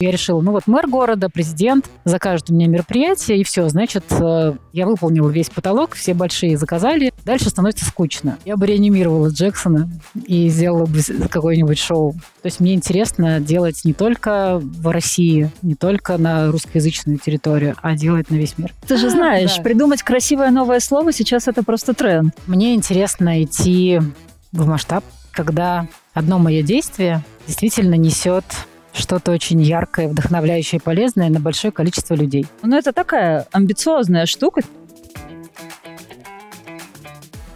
Я решила, ну вот мэр города, президент закажет у меня мероприятие, и все, значит, э, я выполнила весь потолок, все большие заказали. Дальше становится скучно. Я бы реанимировала Джексона и сделала бы какое-нибудь шоу. То есть мне интересно делать не только в России, не только на русскоязычную территорию, а делать на весь мир. Ты же знаешь, да. придумать красивое новое слово сейчас это просто тренд. Мне интересно идти в масштаб, когда одно мое действие действительно несет что-то очень яркое, вдохновляющее полезное на большое количество людей. Ну, это такая амбициозная штука.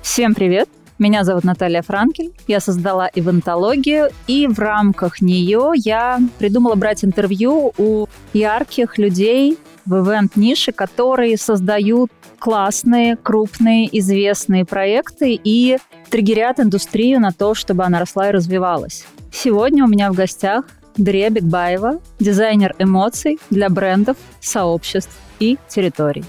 Всем привет! Меня зовут Наталья Франкель. Я создала ивентологию, и в рамках нее я придумала брать интервью у ярких людей в ивент-нише, которые создают классные, крупные, известные проекты и триггерят индустрию на то, чтобы она росла и развивалась. Сегодня у меня в гостях Дарья Бекбаева, дизайнер эмоций для брендов, сообществ и территорий.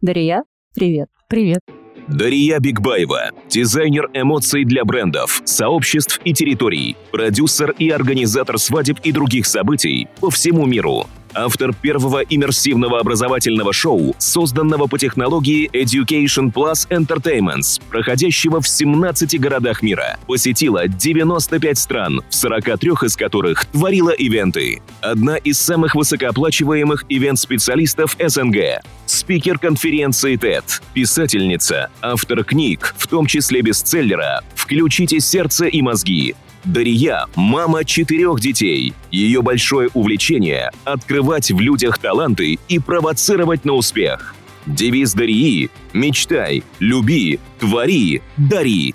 Дарья, привет. Привет. Дарья Бигбаева, дизайнер эмоций для брендов, сообществ и территорий, продюсер и организатор свадеб и других событий по всему миру автор первого иммерсивного образовательного шоу, созданного по технологии Education Plus Entertainments, проходящего в 17 городах мира. Посетила 95 стран, в 43 из которых творила ивенты. Одна из самых высокооплачиваемых ивент-специалистов СНГ. Спикер конференции TED, писательница, автор книг, в том числе бестселлера «Включите сердце и мозги», Дария – мама четырех детей. Ее большое увлечение – открывать в людях таланты и провоцировать на успех. Девиз Дарии – мечтай, люби, твори, дари.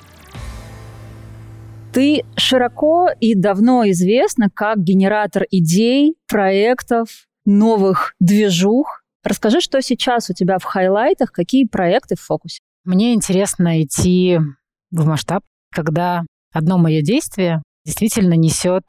Ты широко и давно известна как генератор идей, проектов, новых движух. Расскажи, что сейчас у тебя в хайлайтах, какие проекты в фокусе? Мне интересно идти в масштаб, когда одно мое действие действительно несет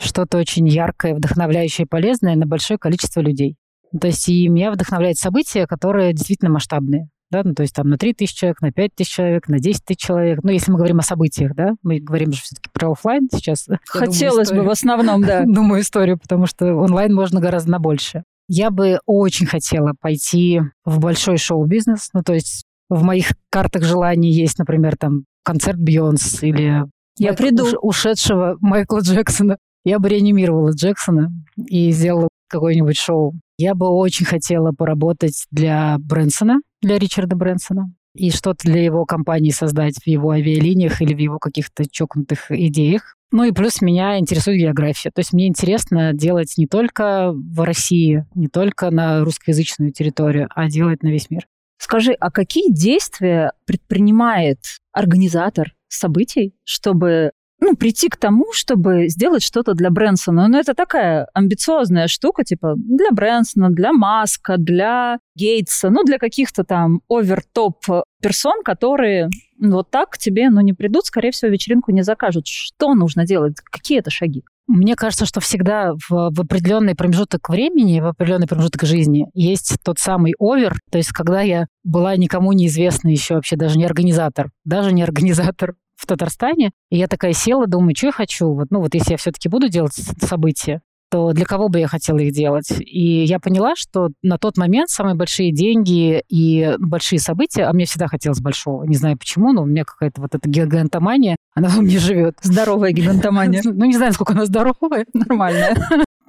что-то очень яркое, вдохновляющее и полезное на большое количество людей. То есть и меня вдохновляют события, которые действительно масштабные. Да, ну, то есть там на 3 тысячи человек, на 5 тысяч человек, на 10 тысяч человек. Ну, если мы говорим о событиях, да, мы говорим же все-таки про офлайн сейчас. Хотелось думаю, бы в основном, да. Думаю историю, потому что онлайн можно гораздо на больше. Я бы очень хотела пойти в большой шоу-бизнес. Ну, то есть в моих картах желаний есть, например, там концерт Бьонс или я приду. ушедшего Майкла Джексона. Я бы реанимировала Джексона и сделала какое-нибудь шоу. Я бы очень хотела поработать для Брэнсона, для Ричарда Брэнсона, и что-то для его компании создать в его авиалиниях или в его каких-то чокнутых идеях. Ну и плюс меня интересует география. То есть мне интересно делать не только в России, не только на русскоязычную территорию, а делать на весь мир. Скажи, а какие действия предпринимает организатор событий, чтобы ну, прийти к тому, чтобы сделать что-то для Брэнсона. Ну, это такая амбициозная штука, типа для Брэнсона, для Маска, для Гейтса, ну, для каких-то там овертоп персон, которые вот так к тебе, ну, не придут, скорее всего, вечеринку не закажут. Что нужно делать? Какие это шаги? Мне кажется, что всегда в, в определенный промежуток времени, в определенный промежуток жизни есть тот самый овер, то есть когда я была никому неизвестна еще вообще, даже не организатор, даже не организатор в Татарстане. И я такая села, думаю, что я хочу. Вот, ну вот если я все-таки буду делать события, то для кого бы я хотела их делать? И я поняла, что на тот момент самые большие деньги и большие события, а мне всегда хотелось большого, не знаю почему, но у меня какая-то вот эта гигантомания, она во мне живет. Здоровая гигантомания. Ну, не знаю, сколько она здоровая. Нормальная.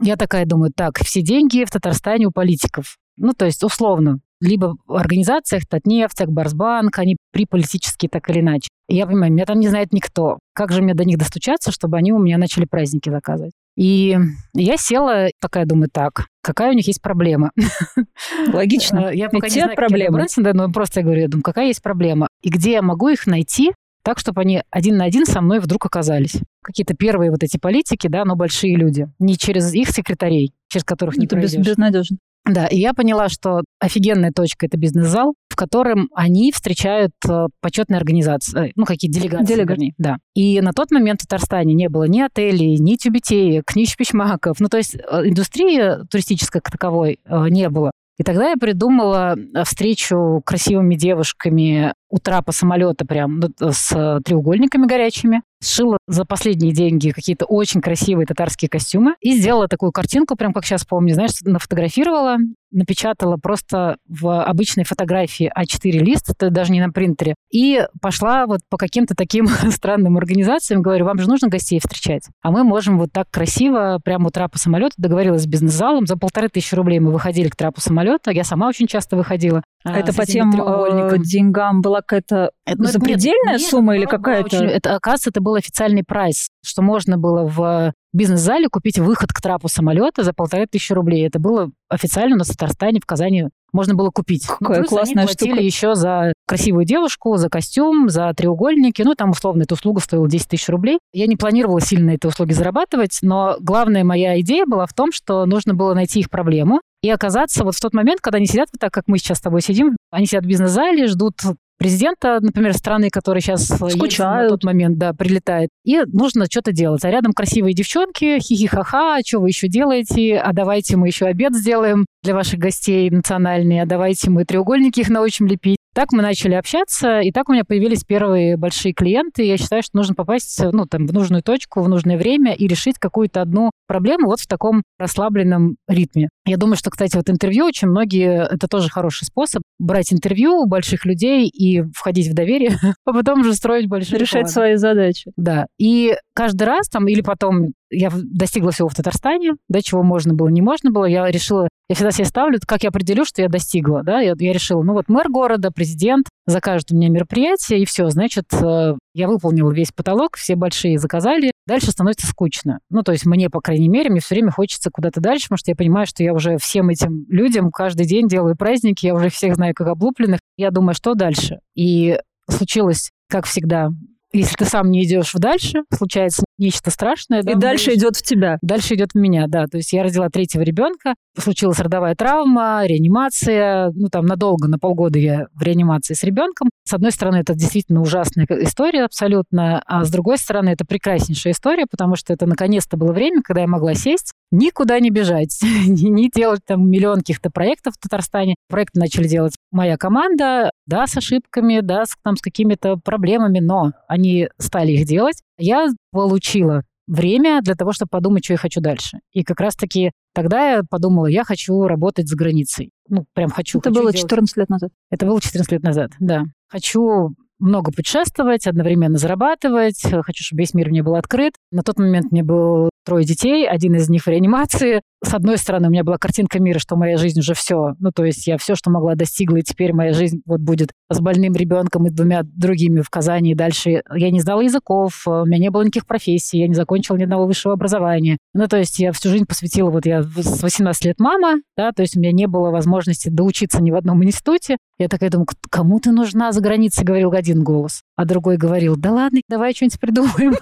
Я такая думаю, так, все деньги в Татарстане у политиков. Ну, то есть, условно, либо в организациях Татнефть, Акбарсбанк, они при политические так или иначе. И я понимаю, меня там не знает никто. Как же мне до них достучаться, чтобы они у меня начали праздники заказывать? И я села, такая думаю, так, какая у них есть проблема? Логично. Э, я пока Ведь не знаю, проблемы. Да, но просто я говорю, я думаю, какая есть проблема? И где я могу их найти, так, чтобы они один на один со мной вдруг оказались. Какие-то первые вот эти политики, да, но большие люди. Не через их секретарей, через которых не Это пройдешь. безнадежно. Да, и я поняла, что офигенная точка – это бизнес-зал, в котором они встречают э, почетные организации, э, ну, какие делегации, Делегат. вернее, да. И на тот момент в Татарстане не было ни отелей, ни тюбетеек, ни шпичмаков. Ну, то есть э, индустрии туристической как таковой не было. И тогда я придумала встречу красивыми девушками у трапа самолета прям ну, с треугольниками горячими, сшила за последние деньги какие-то очень красивые татарские костюмы и сделала такую картинку, прям как сейчас помню, знаешь, нафотографировала, напечатала просто в обычной фотографии А4 лист, это даже не на принтере, и пошла вот по каким-то таким странным организациям, говорю, вам же нужно гостей встречать, а мы можем вот так красиво прямо у трапа самолета, договорилась с бизнес-залом, за полторы тысячи рублей мы выходили к трапу самолета, я сама очень часто выходила. А это по тем э, деньгам была какая-то ну, запредельная нет, сумма нет, или какая-то? Очень, это, оказывается, это был официальный прайс, что можно было в бизнес-зале купить выход к трапу самолета за полторы тысячи рублей. Это было официально у нас в Татарстане, в Казани можно было купить. Какая ну, классная они платили штука. еще за красивую девушку, за костюм, за треугольники. Ну, там, условно, эта услуга стоила 10 тысяч рублей. Я не планировала сильно этой услуги зарабатывать, но главная моя идея была в том, что нужно было найти их проблему и оказаться вот в тот момент, когда они сидят вот так, как мы сейчас с тобой сидим, они сидят в бизнес-зале, ждут президента, например, страны, который сейчас Скучают. на тот момент, да, прилетает. И нужно что-то делать. А рядом красивые девчонки, хихи-ха-ха, что вы еще делаете? А давайте мы еще обед сделаем для ваших гостей национальные, а давайте мы треугольники их научим лепить. Так мы начали общаться, и так у меня появились первые большие клиенты. Я считаю, что нужно попасть ну, там, в нужную точку, в нужное время и решить какую-то одну проблему вот в таком расслабленном ритме. Я думаю, что, кстати, вот интервью очень многие, это тоже хороший способ, брать интервью у больших людей и входить в доверие, а потом уже строить большие Решать планы. свои задачи. Да. И каждый раз там, или потом я достигла всего в Татарстане, да, чего можно было, не можно было, я решила я всегда себе ставлю, как я определю, что я достигла, да, я, я решила, ну вот мэр города, президент закажет у меня мероприятие, и все, значит, э, я выполнила весь потолок, все большие заказали, дальше становится скучно. Ну, то есть мне, по крайней мере, мне все время хочется куда-то дальше, потому что я понимаю, что я уже всем этим людям каждый день делаю праздники, я уже всех знаю как облупленных. Я думаю, что дальше? И случилось, как всегда, если ты сам не идешь дальше, случается нечто страшное. И да, дальше будешь... идет в тебя. Дальше идет в меня, да. То есть я родила третьего ребенка, случилась родовая травма, реанимация. Ну, там надолго, на полгода я в реанимации с ребенком. С одной стороны, это действительно ужасная история абсолютно, а с другой стороны, это прекраснейшая история, потому что это наконец-то было время, когда я могла сесть, никуда не бежать, не делать там миллион каких-то проектов в Татарстане. Проекты начали делать моя команда, да, с ошибками, да, с, там, с какими-то проблемами, но они стали их делать. Я получила время для того, чтобы подумать, что я хочу дальше. И как раз-таки тогда я подумала, я хочу работать за границей. Ну, прям хочу. Это хочу было 14 лет назад. Это было 14 лет назад, да. Хочу много путешествовать, одновременно зарабатывать. Хочу, чтобы весь мир мне был открыт. На тот момент мне было трое детей, один из них в реанимации. С одной стороны, у меня была картинка мира, что моя жизнь уже все. Ну, то есть я все, что могла, достигла, и теперь моя жизнь вот будет с больным ребенком и двумя другими в Казани. И дальше я не знала языков, у меня не было никаких профессий, я не закончила ни одного высшего образования. Ну, то есть я всю жизнь посвятила, вот я с 18 лет мама, да, то есть у меня не было возможности доучиться ни в одном институте. Я такая думаю, кому ты нужна за границей, говорил один голос. А другой говорил, да ладно, давай что-нибудь придумаем.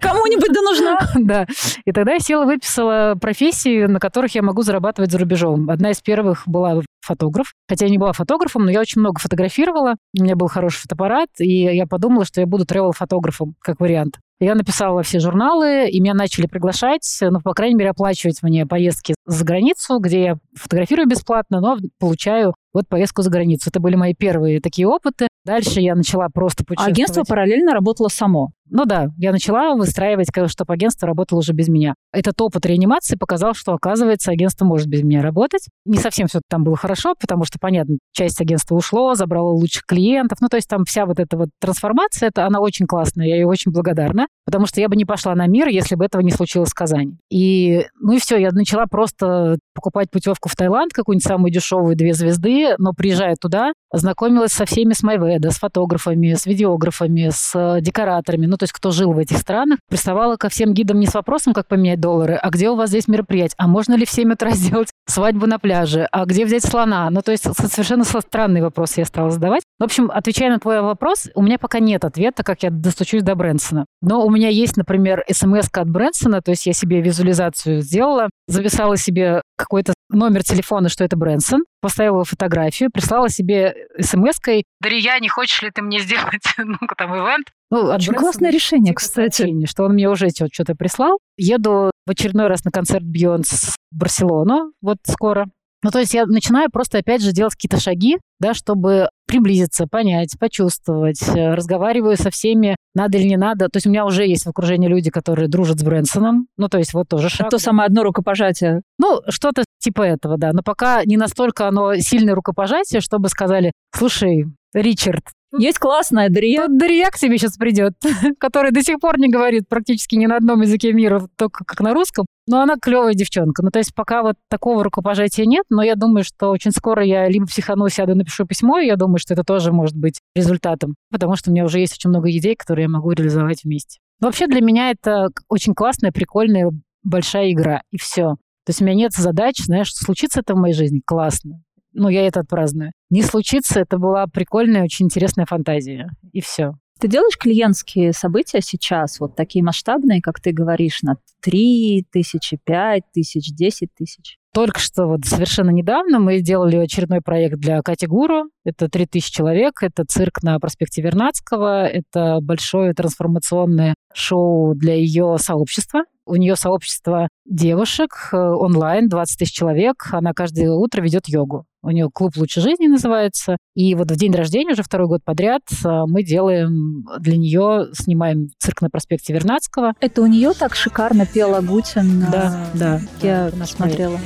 Кому-нибудь да нужна. Да. И тогда я села, выписала профессии, на которых я могу зарабатывать за рубежом. Одна из первых была фотограф. Хотя я не была фотографом, но я очень много фотографировала. У меня был хороший фотоаппарат, и я подумала, что я буду тревел-фотографом, как вариант. Я написала все журналы, и меня начали приглашать, ну, по крайней мере, оплачивать мне поездки за границу, где я фотографирую бесплатно, но получаю вот поездку за границу. Это были мои первые такие опыты. Дальше я начала просто путешествовать. Агентство параллельно работало само? Ну да, я начала выстраивать, чтобы агентство работало уже без меня. Этот опыт реанимации показал, что, оказывается, агентство может без меня работать. Не совсем все там было хорошо, потому что, понятно, часть агентства ушло, забрало лучших клиентов. Ну, то есть там вся вот эта вот трансформация, это, она очень классная, я ей очень благодарна, потому что я бы не пошла на мир, если бы этого не случилось в Казани. И, ну и все, я начала просто покупать путевку в Таиланд, какую-нибудь самую дешевую, две звезды, но приезжая туда, знакомилась со всеми с Майведа, с фотографами, с видеографами, с декораторами, ну, то есть кто жил в этих странах, приставала ко всем гидам не с вопросом, как поменять доллары, а где у вас здесь мероприятие, а можно ли в 7 утра сделать свадьбу на пляже, а где взять слона? Ну, то есть совершенно странный вопрос я стала задавать. В общем, отвечая на твой вопрос, у меня пока нет ответа, как я достучусь до Брэнсона. Но у меня есть, например, смс от Брэнсона, то есть я себе визуализацию сделала, записала себе какой-то номер телефона, что это Брэнсон, поставила фотографию, прислала себе смс-кой «Дарья, не хочешь ли ты мне сделать ну там ивент?» Ну, Очень классное решение, типа кстати. Что он мне уже что-то прислал. Еду в очередной раз на концерт Бьонс в Барселону, вот скоро. Ну, то есть я начинаю просто, опять же, делать какие-то шаги, да, чтобы приблизиться, понять, почувствовать, э, разговариваю со всеми, надо или не надо. То есть у меня уже есть в окружении люди, которые дружат с Брэнсоном, ну, то есть вот тоже шаг. Это то самое одно рукопожатие. Ну, что-то типа этого, да. Но пока не настолько оно сильное рукопожатие, чтобы сказали, слушай, Ричард, есть классная Дарья. Тут Дарья к тебе сейчас придет, которая до сих пор не говорит практически ни на одном языке мира, только как на русском. Но она клевая девчонка. Ну, то есть пока вот такого рукопожатия нет, но я думаю, что очень скоро я либо психану, сяду, напишу письмо, и я думаю, что это тоже может быть результатом, потому что у меня уже есть очень много идей, которые я могу реализовать вместе. Но вообще для меня это очень классная, прикольная, большая игра, и все. То есть у меня нет задач, знаешь, случится это в моей жизни, классно ну, я это отпраздную. Не случится, это была прикольная, очень интересная фантазия. И все. Ты делаешь клиентские события сейчас, вот такие масштабные, как ты говоришь, на 3 тысячи, 5 тысяч, 10 тысяч? Только что вот совершенно недавно мы сделали очередной проект для Кати Гуру. Это 3000 человек, это цирк на проспекте Вернадского, это большое трансформационное шоу для ее сообщества. У нее сообщество девушек э, онлайн, 20 тысяч человек. Она каждое утро ведет йогу. У нее клуб «Лучше жизни» называется. И вот в день рождения, уже второй год подряд, э, мы делаем для нее, снимаем цирк на проспекте Вернадского. Это у нее так шикарно пела Гутин. Да, да. Я да, смотрела.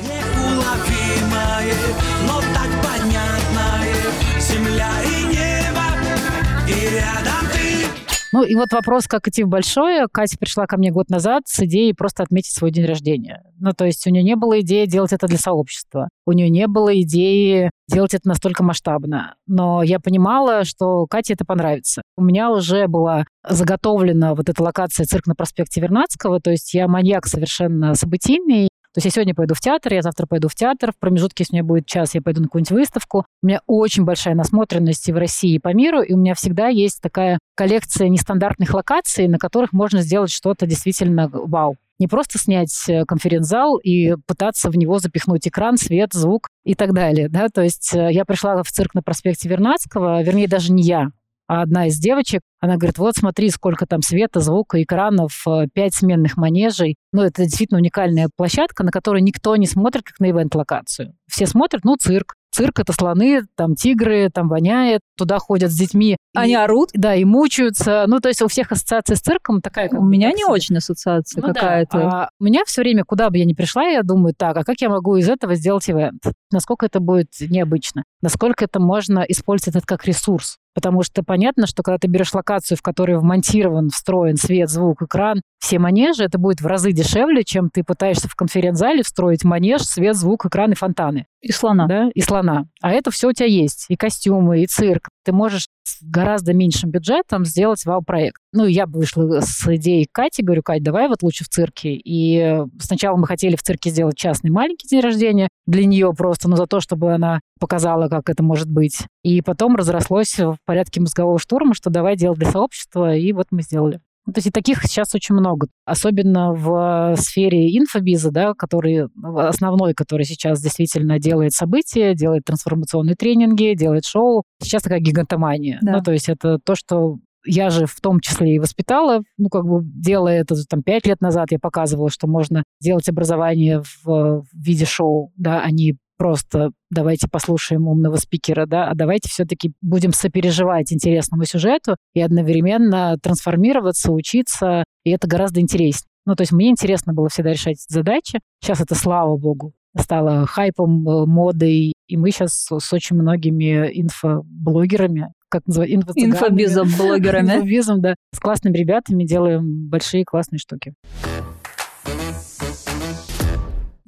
но ну и вот вопрос, как идти в большое. Катя пришла ко мне год назад с идеей просто отметить свой день рождения. Ну то есть у нее не было идеи делать это для сообщества. У нее не было идеи делать это настолько масштабно. Но я понимала, что Кате это понравится. У меня уже была заготовлена вот эта локация цирк на проспекте Вернадского, то есть я маньяк совершенно событийный, то есть я сегодня пойду в театр, я завтра пойду в театр, в промежутке, если у меня будет час, я пойду на какую-нибудь выставку. У меня очень большая насмотренность и в России, и по миру, и у меня всегда есть такая коллекция нестандартных локаций, на которых можно сделать что-то действительно вау. Не просто снять э, конференц-зал и пытаться в него запихнуть экран, свет, звук и так далее. Да? То есть э, я пришла в цирк на проспекте Вернадского, вернее, даже не я, а одна из девочек, она говорит, вот смотри, сколько там света, звука, экранов, э, пять сменных манежей. Ну, это действительно уникальная площадка, на которой никто не смотрит, как на ивент-локацию. Все смотрят, ну, цирк. Цирк — это слоны, там тигры, там воняет, туда ходят с детьми. Они и, орут? Да, и мучаются. Ну, то есть у всех ассоциация с цирком такая. Как у меня не очень ассоциация ну, какая-то. Да. А у меня все время, куда бы я ни пришла, я думаю, так, а как я могу из этого сделать ивент? Насколько это будет необычно? Насколько это можно использовать это как ресурс? Потому что понятно, что когда ты берешь локацию, в которой вмонтирован, встроен свет, звук, экран, все манежи, это будет в разы дешевле, чем ты пытаешься в конференц-зале встроить манеж, свет, звук, экран и фонтаны. И слона. Да, и слона. А это все у тебя есть. И костюмы, и цирк. Ты можешь с гораздо меньшим бюджетом сделать вау-проект. Ну, я вышла с идеей Кати, говорю, Кать, давай вот лучше в цирке. И сначала мы хотели в цирке сделать частный маленький день рождения для нее просто, но за то, чтобы она показала, как это может быть. И потом разрослось в порядке мозгового штурма, что давай делать для сообщества, и вот мы сделали. Ну, то есть и таких сейчас очень много. Особенно в сфере инфобиза, да, который основной, который сейчас действительно делает события, делает трансформационные тренинги, делает шоу. Сейчас такая гигантомания. Да. Ну, то есть это то, что я же в том числе и воспитала, ну, как бы делая это там пять лет назад, я показывала, что можно делать образование в, в виде шоу, да, а не просто давайте послушаем умного спикера, да, а давайте все-таки будем сопереживать интересному сюжету и одновременно трансформироваться, учиться, и это гораздо интереснее. Ну, то есть мне интересно было всегда решать задачи. Сейчас это, слава богу, стало хайпом, э, модой, и мы сейчас с очень многими инфоблогерами, как называть, инфо инфобизом блогерами. Инфобизом, да. С классными ребятами делаем большие классные штуки.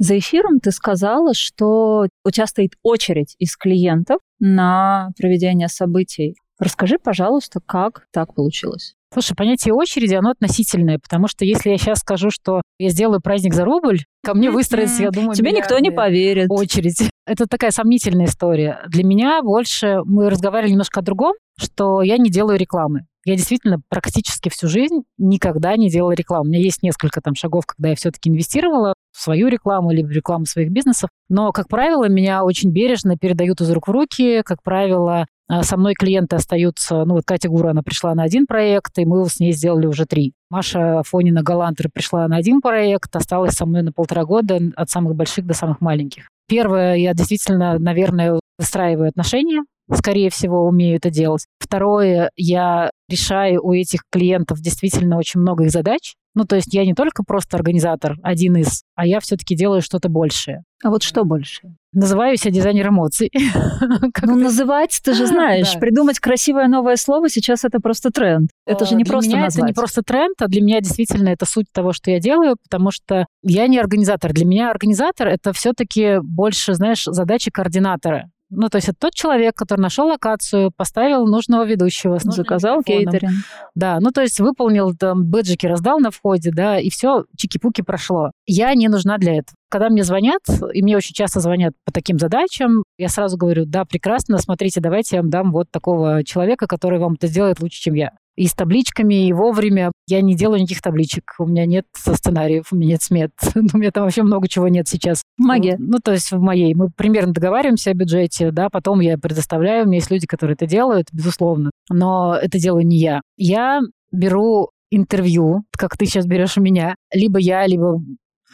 За эфиром ты сказала, что у тебя стоит очередь из клиентов на проведение событий. Расскажи, пожалуйста, как так получилось? Слушай, понятие очереди, оно относительное, потому что если я сейчас скажу, что я сделаю праздник за рубль, ко мне выстроится, я думаю, Тебе никто не поверит. Очередь. Это такая сомнительная история. Для меня больше, мы разговаривали немножко о другом, что я не делаю рекламы. Я действительно практически всю жизнь никогда не делала рекламу. У меня есть несколько там шагов, когда я все-таки инвестировала в свою рекламу или в рекламу своих бизнесов. Но, как правило, меня очень бережно передают из рук в руки. Как правило, а, со мной клиенты остаются, ну вот Катя Гура, она пришла на один проект, и мы с ней сделали уже три. Маша Фонина Галантер пришла на один проект, осталась со мной на полтора года от самых больших до самых маленьких. Первое, я действительно, наверное, выстраиваю отношения, скорее всего, умею это делать. Второе, я решаю у этих клиентов действительно очень много их задач. Ну, то есть я не только просто организатор, один из, а я все-таки делаю что-то большее. А вот что больше? Называю себя дизайнер эмоций. Ну, называть, ты же знаешь, придумать красивое новое слово сейчас это просто тренд. Это же не просто Для меня это не просто тренд, а для меня действительно это суть того, что я делаю, потому что я не организатор. Для меня организатор — это все-таки больше, знаешь, задачи координатора. Ну, то есть это тот человек, который нашел локацию, поставил нужного ведущего. с Заказал кейтеринг. Да, ну то есть выполнил там бэджики, раздал на входе, да, и все, чики-пуки прошло. Я не нужна для этого. Когда мне звонят, и мне очень часто звонят по таким задачам, я сразу говорю, да, прекрасно, смотрите, давайте я вам дам вот такого человека, который вам это сделает лучше, чем я. И с табличками, и вовремя. Я не делаю никаких табличек. У меня нет сценариев, у меня нет смет. У меня там вообще много чего нет сейчас. Магия. Ну, то есть в моей. Мы примерно договариваемся о бюджете, да, потом я предоставляю. У меня есть люди, которые это делают, безусловно. Но это делаю не я. Я беру интервью, как ты сейчас берешь у меня. Либо я, либо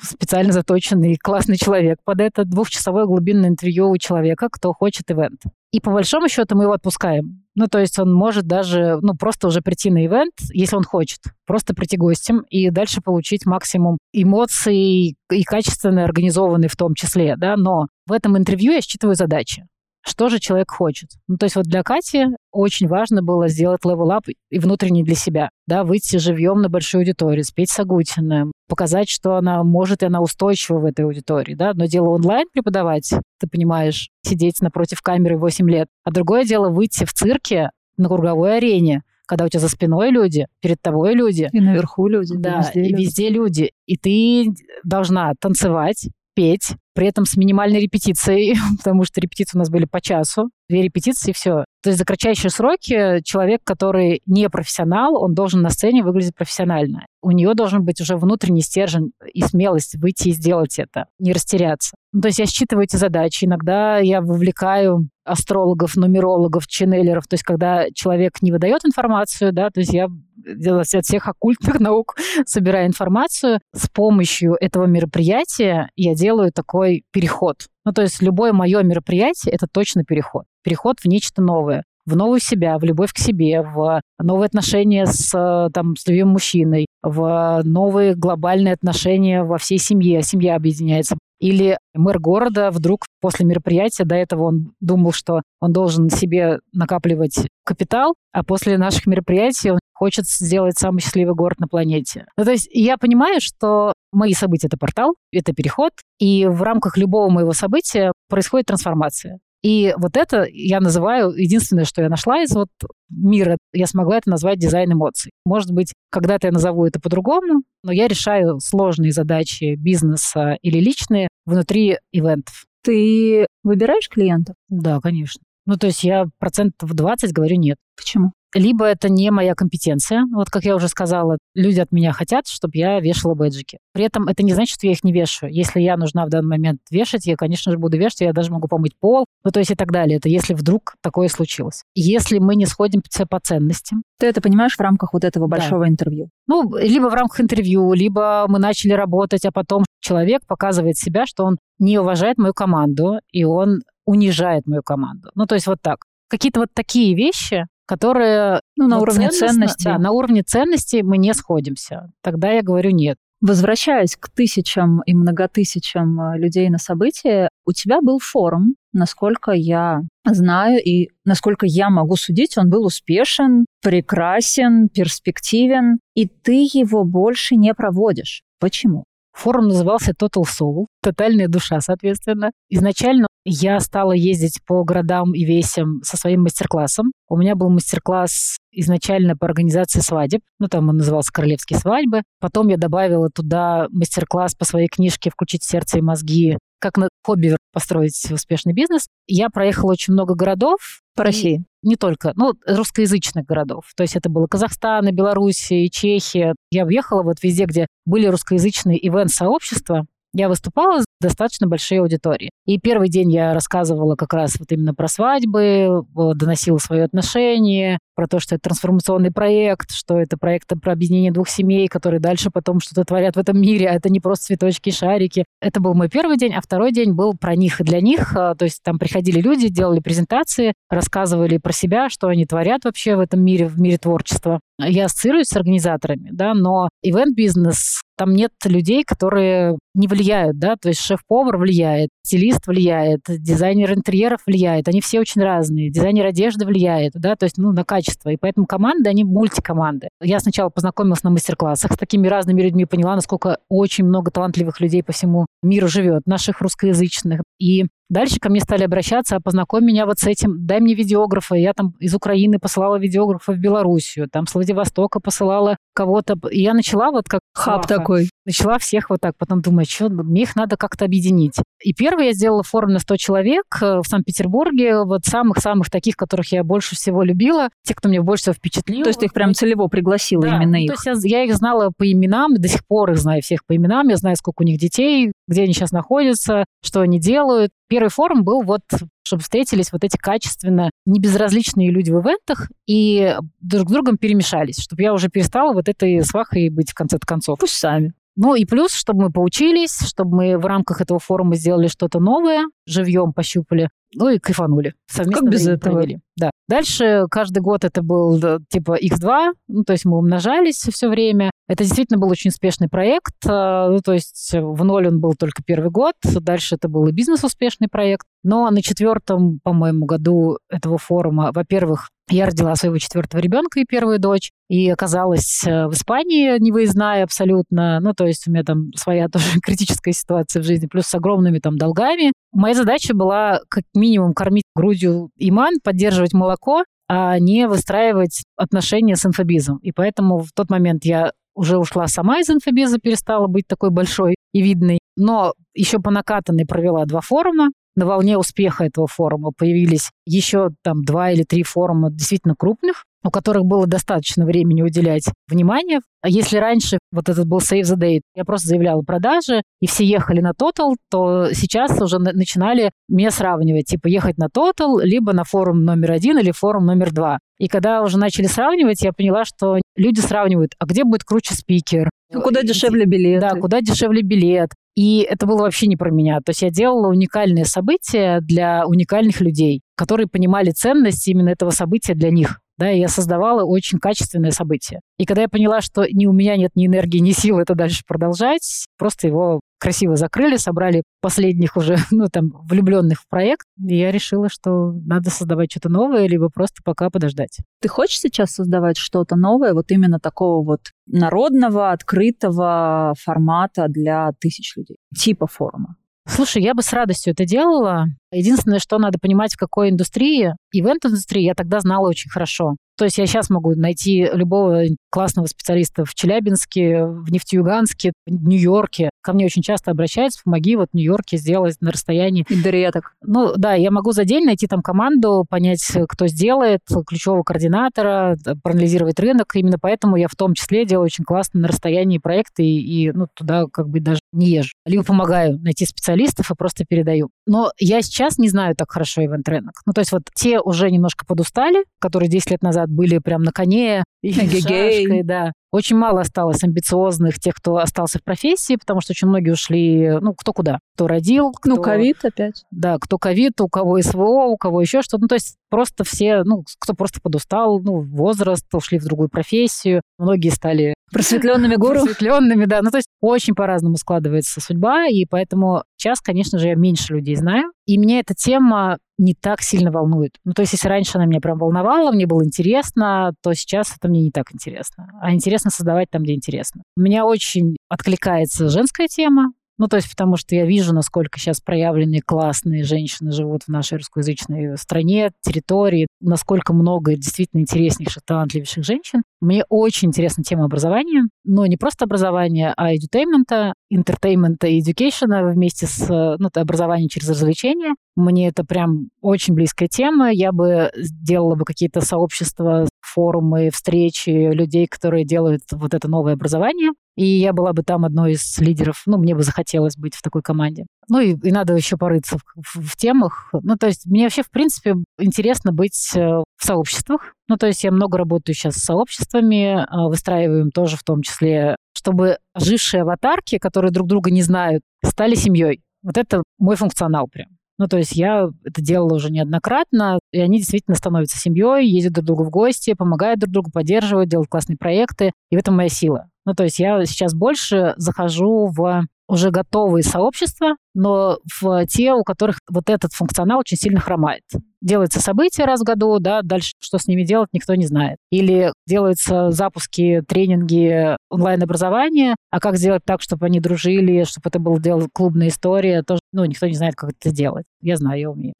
специально заточенный классный человек под это двухчасовое глубинное интервью у человека, кто хочет ивент. И по большому счету мы его отпускаем. Ну, то есть он может даже, ну, просто уже прийти на ивент, если он хочет, просто прийти гостем и дальше получить максимум эмоций и качественно организованный в том числе, да, но в этом интервью я считываю задачи. Что же человек хочет? Ну, то есть вот для Кати очень важно было сделать level-up и внутренний для себя, да, выйти живьем на большую аудиторию, спеть с Агутиным, показать, что она может, и она устойчива в этой аудитории, да. Одно дело онлайн преподавать, ты понимаешь, сидеть напротив камеры 8 лет, а другое дело выйти в цирке на круговой арене, когда у тебя за спиной люди, перед тобой люди, И наверху люди. да, везде и люди. везде люди. И ты должна танцевать, петь, при этом с минимальной репетицией, потому что репетиции у нас были по часу, две репетиции, все. То есть за кратчайшие сроки человек, который не профессионал, он должен на сцене выглядеть профессионально. У нее должен быть уже внутренний стержень и смелость выйти и сделать это, не растеряться. Ну, то есть я считываю эти задачи. Иногда я вовлекаю астрологов, нумерологов, ченнелеров. То есть когда человек не выдает информацию, да, то есть я делаю от всех оккультных наук, собираю информацию. С помощью этого мероприятия я делаю такой переход. Ну, то есть любое мое мероприятие — это точно переход. Переход в нечто новое в новую себя, в любовь к себе, в новые отношения с, э, там, с любимым мужчиной, в новые глобальные отношения во всей семье. Семья объединяется. Или мэр города вдруг после мероприятия, до этого он думал, что он должен себе накапливать капитал, а после наших мероприятий он хочет сделать самый счастливый город на планете. Ну, то есть я понимаю, что мои события — это портал, это переход, и в рамках любого моего события происходит трансформация. И вот это я называю, единственное, что я нашла из вот мира, я смогла это назвать дизайн эмоций. Может быть, когда-то я назову это по-другому, но я решаю сложные задачи бизнеса или личные внутри ивентов. Ты выбираешь клиентов? Да, конечно. Ну, то есть я процентов 20 говорю нет. Почему? Либо это не моя компетенция. Вот как я уже сказала, люди от меня хотят, чтобы я вешала бэджики. При этом это не значит, что я их не вешаю. Если я нужна в данный момент вешать, я, конечно же, буду вешать, я даже могу помыть пол, ну, то есть и так далее. Это если вдруг такое случилось. Если мы не сходимся по ценностям, Ты это понимаешь в рамках вот этого Да. большого интервью? ну, либо в рамках интервью, либо мы начали работать, а потом человек показывает себя, что он не уважает мою команду, и он унижает мою команду. Ну, то есть вот так. Какие-то вот такие вещи, которые... Ну, на уровне ценностей. Да, на уровне ценностей мы не сходимся. Тогда я говорю нет. Возвращаясь к тысячам и многотысячам э, людей на событии, у тебя был форум, насколько я знаю и насколько я могу судить, он был успешен, прекрасен, перспективен, и ты его больше не проводишь. Почему? Форум назывался Total Soul, тотальная душа, соответственно. Изначально я стала ездить по городам и весям со своим мастер-классом. У меня был мастер-класс изначально по организации свадеб, ну там он назывался «Королевские свадьбы». Потом я добавила туда мастер-класс по своей книжке «Включить сердце и мозги», как на хобби построить успешный бизнес. Я проехала очень много городов, По России. не только, ну, русскоязычных городов. То есть это было Казахстан, Белоруссия, и Чехия. Я въехала вот везде, где были русскоязычные ивент-сообщества, я выступала с достаточно большой аудиторией. И первый день я рассказывала как раз вот именно про свадьбы, доносила свое отношение, про то, что это трансформационный проект, что это проект про объединение двух семей, которые дальше потом что-то творят в этом мире, а это не просто цветочки и шарики. Это был мой первый день, а второй день был про них и для них. А, то есть там приходили люди, делали презентации, рассказывали про себя, что они творят вообще в этом мире, в мире творчества. Я ассоциируюсь с организаторами, да, но ивент-бизнес там нет людей, которые не влияют, да, то есть шеф-повар влияет, стилист влияет, дизайнер интерьеров влияет, они все очень разные, дизайнер одежды влияет, да, то есть, ну, на качество, и поэтому команды, они мультикоманды. Я сначала познакомилась на мастер-классах с такими разными людьми, поняла, насколько очень много талантливых людей по всему миру живет, наших русскоязычных, и Дальше ко мне стали обращаться, а познакомь меня вот с этим, дай мне видеографа. Я там из Украины посылала видеографа в Белоруссию, там с Владивостока посылала кого-то. И я начала вот как... Хаб такой. Начала всех вот так, потом думаю, что мне их надо как-то объединить. И первый я сделала форум на 100 человек э, в Санкт-Петербурге, вот самых-самых таких, которых я больше всего любила, те, кто мне больше всего впечатлил. То есть ты их прям целево пригласила да, именно ну, их? То есть я, я их знала по именам, до сих пор их знаю всех по именам, я знаю, сколько у них детей, где они сейчас находятся, что они делают. Первый форум был вот, чтобы встретились вот эти качественно небезразличные люди в ивентах и друг с другом перемешались, чтобы я уже перестала вот этой свахой быть в конце концов. Пусть сами. Ну и плюс, чтобы мы поучились, чтобы мы в рамках этого форума сделали что-то новое, живьем пощупали, ну и кайфанули. Совместно как без этого? Провели. Да. Дальше каждый год это был типа X2, ну, то есть мы умножались все время. Это действительно был очень успешный проект. А, ну, то есть в ноль он был только первый год. Дальше это был и бизнес-успешный проект. Но на четвертом, по-моему, году этого форума, во-первых, я родила своего четвертого ребенка и первую дочь, и оказалась э, в Испании невыездная абсолютно. Ну, то есть у меня там своя тоже критическая ситуация в жизни, плюс с огромными там долгами. Моя задача была как минимум кормить грудью иман, поддерживать молоко, а не выстраивать отношения с инфобизом. И поэтому в тот момент я уже ушла сама из инфобиза, перестала быть такой большой и видной. Но еще по накатанной провела два форума на волне успеха этого форума появились еще там два или три форума действительно крупных, у которых было достаточно времени уделять внимание. А если раньше вот этот был Save the Date, я просто заявляла продажи, и все ехали на Total, то сейчас уже начинали меня сравнивать, типа ехать на Total, либо на форум номер один или форум номер два. И когда уже начали сравнивать, я поняла, что люди сравнивают, а где будет круче спикер, ну, куда дешевле билет. Да, куда дешевле билет. И это было вообще не про меня. То есть я делала уникальные события для уникальных людей, которые понимали ценность именно этого события для них да, и я создавала очень качественное событие. И когда я поняла, что ни у меня нет ни энергии, ни сил это дальше продолжать, просто его красиво закрыли, собрали последних уже, ну, там, влюбленных в проект, и я решила, что надо создавать что-то новое, либо просто пока подождать. Ты хочешь сейчас создавать что-то новое, вот именно такого вот народного, открытого формата для тысяч людей, типа форума? Слушай, я бы с радостью это делала. Единственное, что надо понимать, в какой индустрии, ивент-индустрии я тогда знала очень хорошо. То есть я сейчас могу найти любого классного специалиста в Челябинске, в Нефтеюганске, в Нью-Йорке. Ко мне очень часто обращаются, помоги вот в Нью-Йорке сделать на расстоянии. Интерьеток. Ну да, я могу за день найти там команду, понять, кто сделает, ключевого координатора, проанализировать рынок. Именно поэтому я в том числе делаю очень классно на расстоянии проекты и, и ну, туда как бы даже не езжу. Либо помогаю найти специалистов и просто передаю. Но я сейчас не знаю так хорошо ивент-рынок. Ну то есть вот те уже немножко подустали, которые 10 лет назад были прям на коне, и шашкой, да. Очень мало осталось амбициозных тех, кто остался в профессии, потому что очень многие ушли, ну, кто куда. Кто родил, ну, кто... Ну, ковид опять. Да, кто ковид, у кого СВО, у кого еще что-то. Ну, то есть просто все, ну, кто просто подустал, ну, возраст, ушли в другую профессию. Многие стали... Просветленными гуру? Просветленными, да. Ну, то есть очень по-разному складывается судьба, и поэтому сейчас, конечно же, я меньше людей знаю. И меня эта тема не так сильно волнует. Ну, то есть, если раньше она меня прям волновала, мне было интересно, то сейчас это мне не так интересно. А интересно создавать там, где интересно. У меня очень откликается женская тема, ну, то есть потому что я вижу, насколько сейчас проявленные классные женщины живут в нашей русскоязычной стране, территории, насколько много действительно интереснейших, талантливейших женщин. Мне очень интересна тема образования, но не просто образования, а edutainment, entertainment а и education вместе с ну, образованием через развлечения. Мне это прям очень близкая тема. Я бы сделала бы какие-то сообщества, форумы, встречи людей, которые делают вот это новое образование. И я была бы там одной из лидеров. Ну, мне бы захотелось быть в такой команде. Ну, и, и надо еще порыться в, в, в темах. Ну, то есть мне вообще, в принципе, интересно быть э, в сообществах. Ну, то есть я много работаю сейчас с сообществами, э, выстраиваем тоже в том числе, чтобы жившие аватарки, которые друг друга не знают, стали семьей. Вот это мой функционал прям. Ну, то есть я это делала уже неоднократно, и они действительно становятся семьей, ездят друг другу в гости, помогают друг другу, поддерживают, делают классные проекты. И в этом моя сила. Ну, то есть я сейчас больше захожу в уже готовые сообщества, но в те, у которых вот этот функционал очень сильно хромает. Делается событие раз в году, да, дальше что с ними делать, никто не знает. Или делаются запуски, тренинги онлайн-образования, а как сделать так, чтобы они дружили, чтобы это была клубная история, тоже, ну, никто не знает, как это делать. Я знаю, я умею.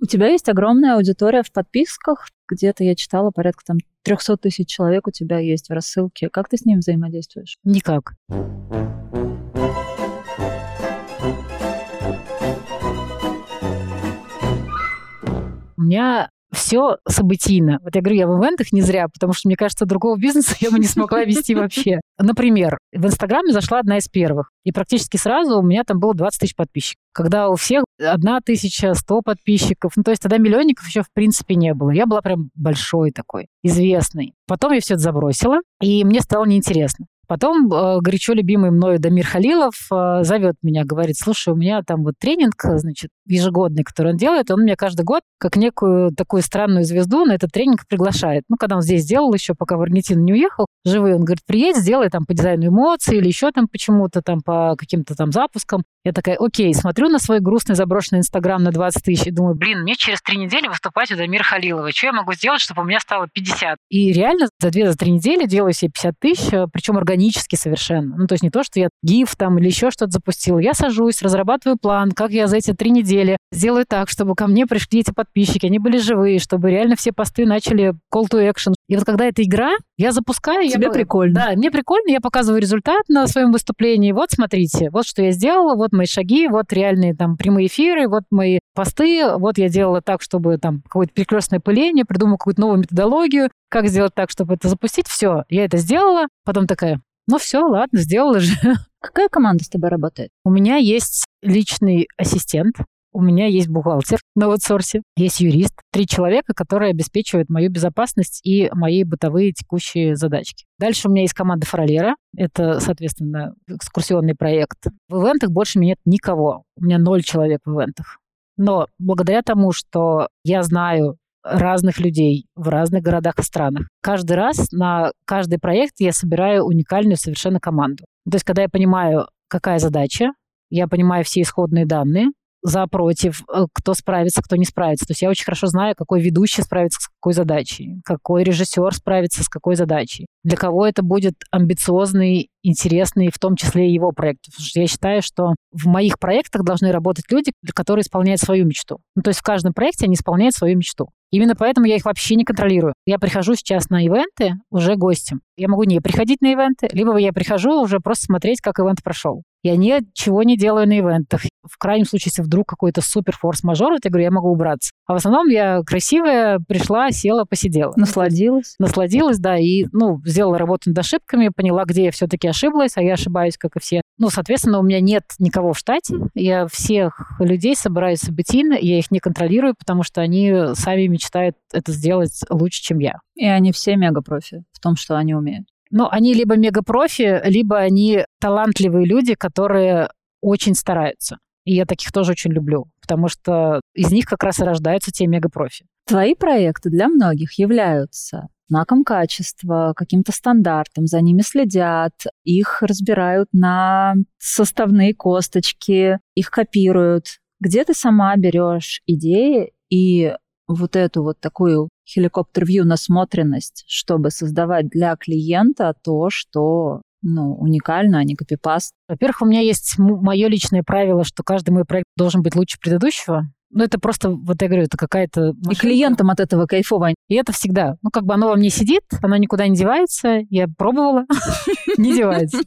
У тебя есть огромная аудитория в подписках. Где-то я читала порядка там 300 тысяч человек у тебя есть в рассылке. Как ты с ним взаимодействуешь? Никак. У меня все событийно. Вот я говорю, я в ивентах не зря, потому что, мне кажется, другого бизнеса я бы не смогла вести вообще. Например, в Инстаграме зашла одна из первых, и практически сразу у меня там было 20 тысяч подписчиков. Когда у всех одна тысяча, сто подписчиков, ну то есть тогда миллионников еще в принципе не было. Я была прям большой такой, известный. Потом я все это забросила, и мне стало неинтересно. Потом э, горячо любимый мною Дамир Халилов э, зовет меня, говорит, слушай, у меня там вот тренинг, значит, ежегодный, который он делает, он меня каждый год, как некую такую странную звезду, на этот тренинг приглашает. Ну, когда он здесь сделал еще, пока в Аргентину не уехал, живой, он говорит, приедь, сделай там по дизайну эмоций или еще там почему-то там по каким-то там запускам. Я такая, окей, смотрю на свой грустный заброшенный Инстаграм на 20 тысяч и думаю, блин, мне через три недели выступать у Дамира Халилова. Что я могу сделать, чтобы у меня стало 50? И реально за две-три за недели делаю себе 50 тысяч, э, причем органически совершенно. Ну, то есть не то, что я гиф там или еще что-то запустила. Я сажусь, разрабатываю план, как я за эти три недели сделаю так, чтобы ко мне пришли эти подписчики, они были живые, чтобы реально все посты начали call to action. И вот когда эта игра, я запускаю... Тебе я... прикольно. Да, мне прикольно, я показываю результат на своем выступлении. Вот, смотрите, вот что я сделала, вот мои шаги, вот реальные там прямые эфиры, вот мои посты, вот я делала так, чтобы там какое-то перекрестное пыление, придумала какую-то новую методологию, как сделать так, чтобы это запустить. Все, я это сделала. Потом такая, ну все, ладно, сделала же. Какая команда с тобой работает? У меня есть личный ассистент, у меня есть бухгалтер на аутсорсе, есть юрист, три человека, которые обеспечивают мою безопасность и мои бытовые текущие задачки. Дальше у меня есть команда Фролера, это, соответственно, экскурсионный проект. В ивентах больше меня нет никого, у меня ноль человек в ивентах. Но благодаря тому, что я знаю разных людей в разных городах и странах. Каждый раз на каждый проект я собираю уникальную совершенно команду. То есть, когда я понимаю, какая задача, я понимаю все исходные данные, за, против, э, кто справится, кто не справится. То есть я очень хорошо знаю, какой ведущий справится с какой задачей, какой режиссер справится с какой задачей. Для кого это будет амбициозный, интересный, в том числе и его проект. Потому что я считаю, что в моих проектах должны работать люди, которые исполняют свою мечту. Ну, то есть в каждом проекте они исполняют свою мечту. Именно поэтому я их вообще не контролирую. Я прихожу сейчас на ивенты уже гостем. Я могу не приходить на ивенты, либо я прихожу уже просто смотреть, как ивент прошел. Я ничего не делаю на ивентах. В крайнем случае, если вдруг какой-то супер форс-мажор, я говорю, я могу убраться. А в основном я красивая, пришла, села, посидела. Насладилась? Насладилась, да, и, ну, сделала работу над ошибками, поняла, где я все-таки ошиблась, а я ошибаюсь, как и все. Ну, соответственно, у меня нет никого в штате. Я всех людей собираю событийно, я их не контролирую, потому что они сами мечтают это сделать лучше, чем я. И они все мегапрофи в том, что они умеют. Ну, они либо мегапрофи, либо они талантливые люди, которые очень стараются. И я таких тоже очень люблю, потому что из них как раз и рождаются те мегапрофи. Твои проекты для многих являются знаком качества, каким-то стандартом, за ними следят, их разбирают на составные косточки, их копируют. Где ты сама берешь идеи и вот эту вот такую хеликоптер-вью насмотренность, чтобы создавать для клиента то, что ну, уникально, а не копипаст. Во-первых, у меня есть мое личное правило, что каждый мой проект должен быть лучше предыдущего. Ну, это просто, вот я говорю, это какая-то... И клиентам от этого кайфово. И это всегда. Ну, как бы оно во мне сидит, оно никуда не девается. Я пробовала, не девается.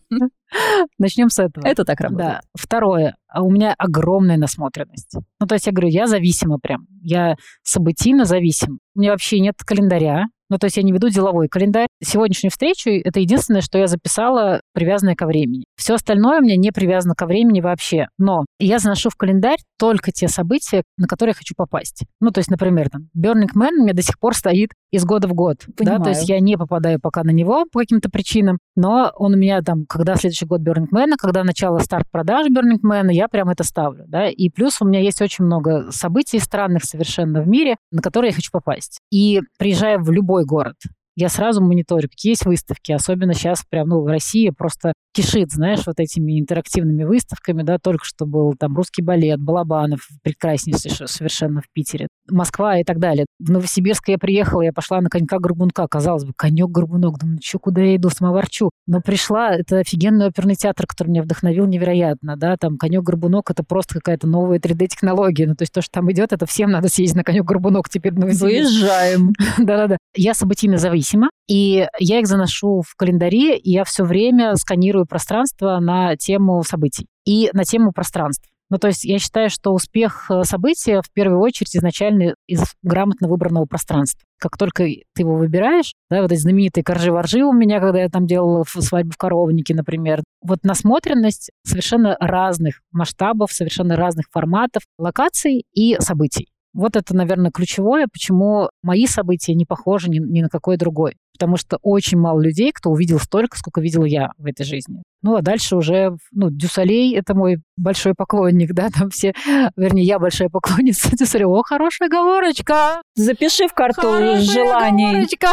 Начнем с этого. Это так работает. Да. Второе. А у меня огромная насмотренность. Ну, то есть я говорю, я зависима прям. Я событийно зависим. У меня вообще нет календаря. Ну, то есть я не веду деловой календарь. Сегодняшнюю встречу — это единственное, что я записала, привязанное ко времени. Все остальное у меня не привязано ко времени вообще. Но я заношу в календарь только те события, на которые я хочу попасть. Ну, то есть, например, там, Burning Man у меня до сих пор стоит из года в год. Понимаю. Да? То есть я не попадаю пока на него по каким-то причинам, но он у меня там, когда следующий год Burning Man, когда начало старт продаж Burning Man, я прям это ставлю. Да? И плюс у меня есть очень много событий странных совершенно в мире, на которые я хочу попасть. И приезжая в любой город, я сразу мониторю, какие есть выставки. Особенно сейчас прям, ну, в России просто кишит, знаешь, вот этими интерактивными выставками, да, только что был там русский балет, Балабанов, прекраснейший совершенно в Питере, Москва и так далее. В Новосибирск я приехала, я пошла на конька-горбунка, казалось бы, конек-горбунок, думаю, ну, что, куда я иду, самоворчу. Но пришла, это офигенный оперный театр, который меня вдохновил невероятно, да, там конек-горбунок, это просто какая-то новая 3D-технология, ну, то есть то, что там идет, это всем надо съездить на конек-горбунок теперь в Новосибирск. Выезжаем. Да-да-да. Я событийно зависима, и я их заношу в календари, и я все время сканирую пространство на тему событий и на тему пространств. Ну, то есть я считаю, что успех э, события в первую очередь изначально из грамотно выбранного пространства. Как только ты его выбираешь, да, вот эти знаменитые коржи-воржи у меня, когда я там делала свадьбу в коровнике, например, вот насмотренность совершенно разных масштабов, совершенно разных форматов, локаций и событий. Вот это, наверное, ключевое, почему мои события не похожи ни, ни на какой другой. Потому что очень мало людей, кто увидел столько, сколько видел я в этой жизни. Ну, а дальше уже, ну, Дюсалей — это мой большой поклонник, да, там все, вернее, я большая поклонница Дю Солей. О, хорошая оговорочка! Запиши в карту Хорошая желаний. оговорочка!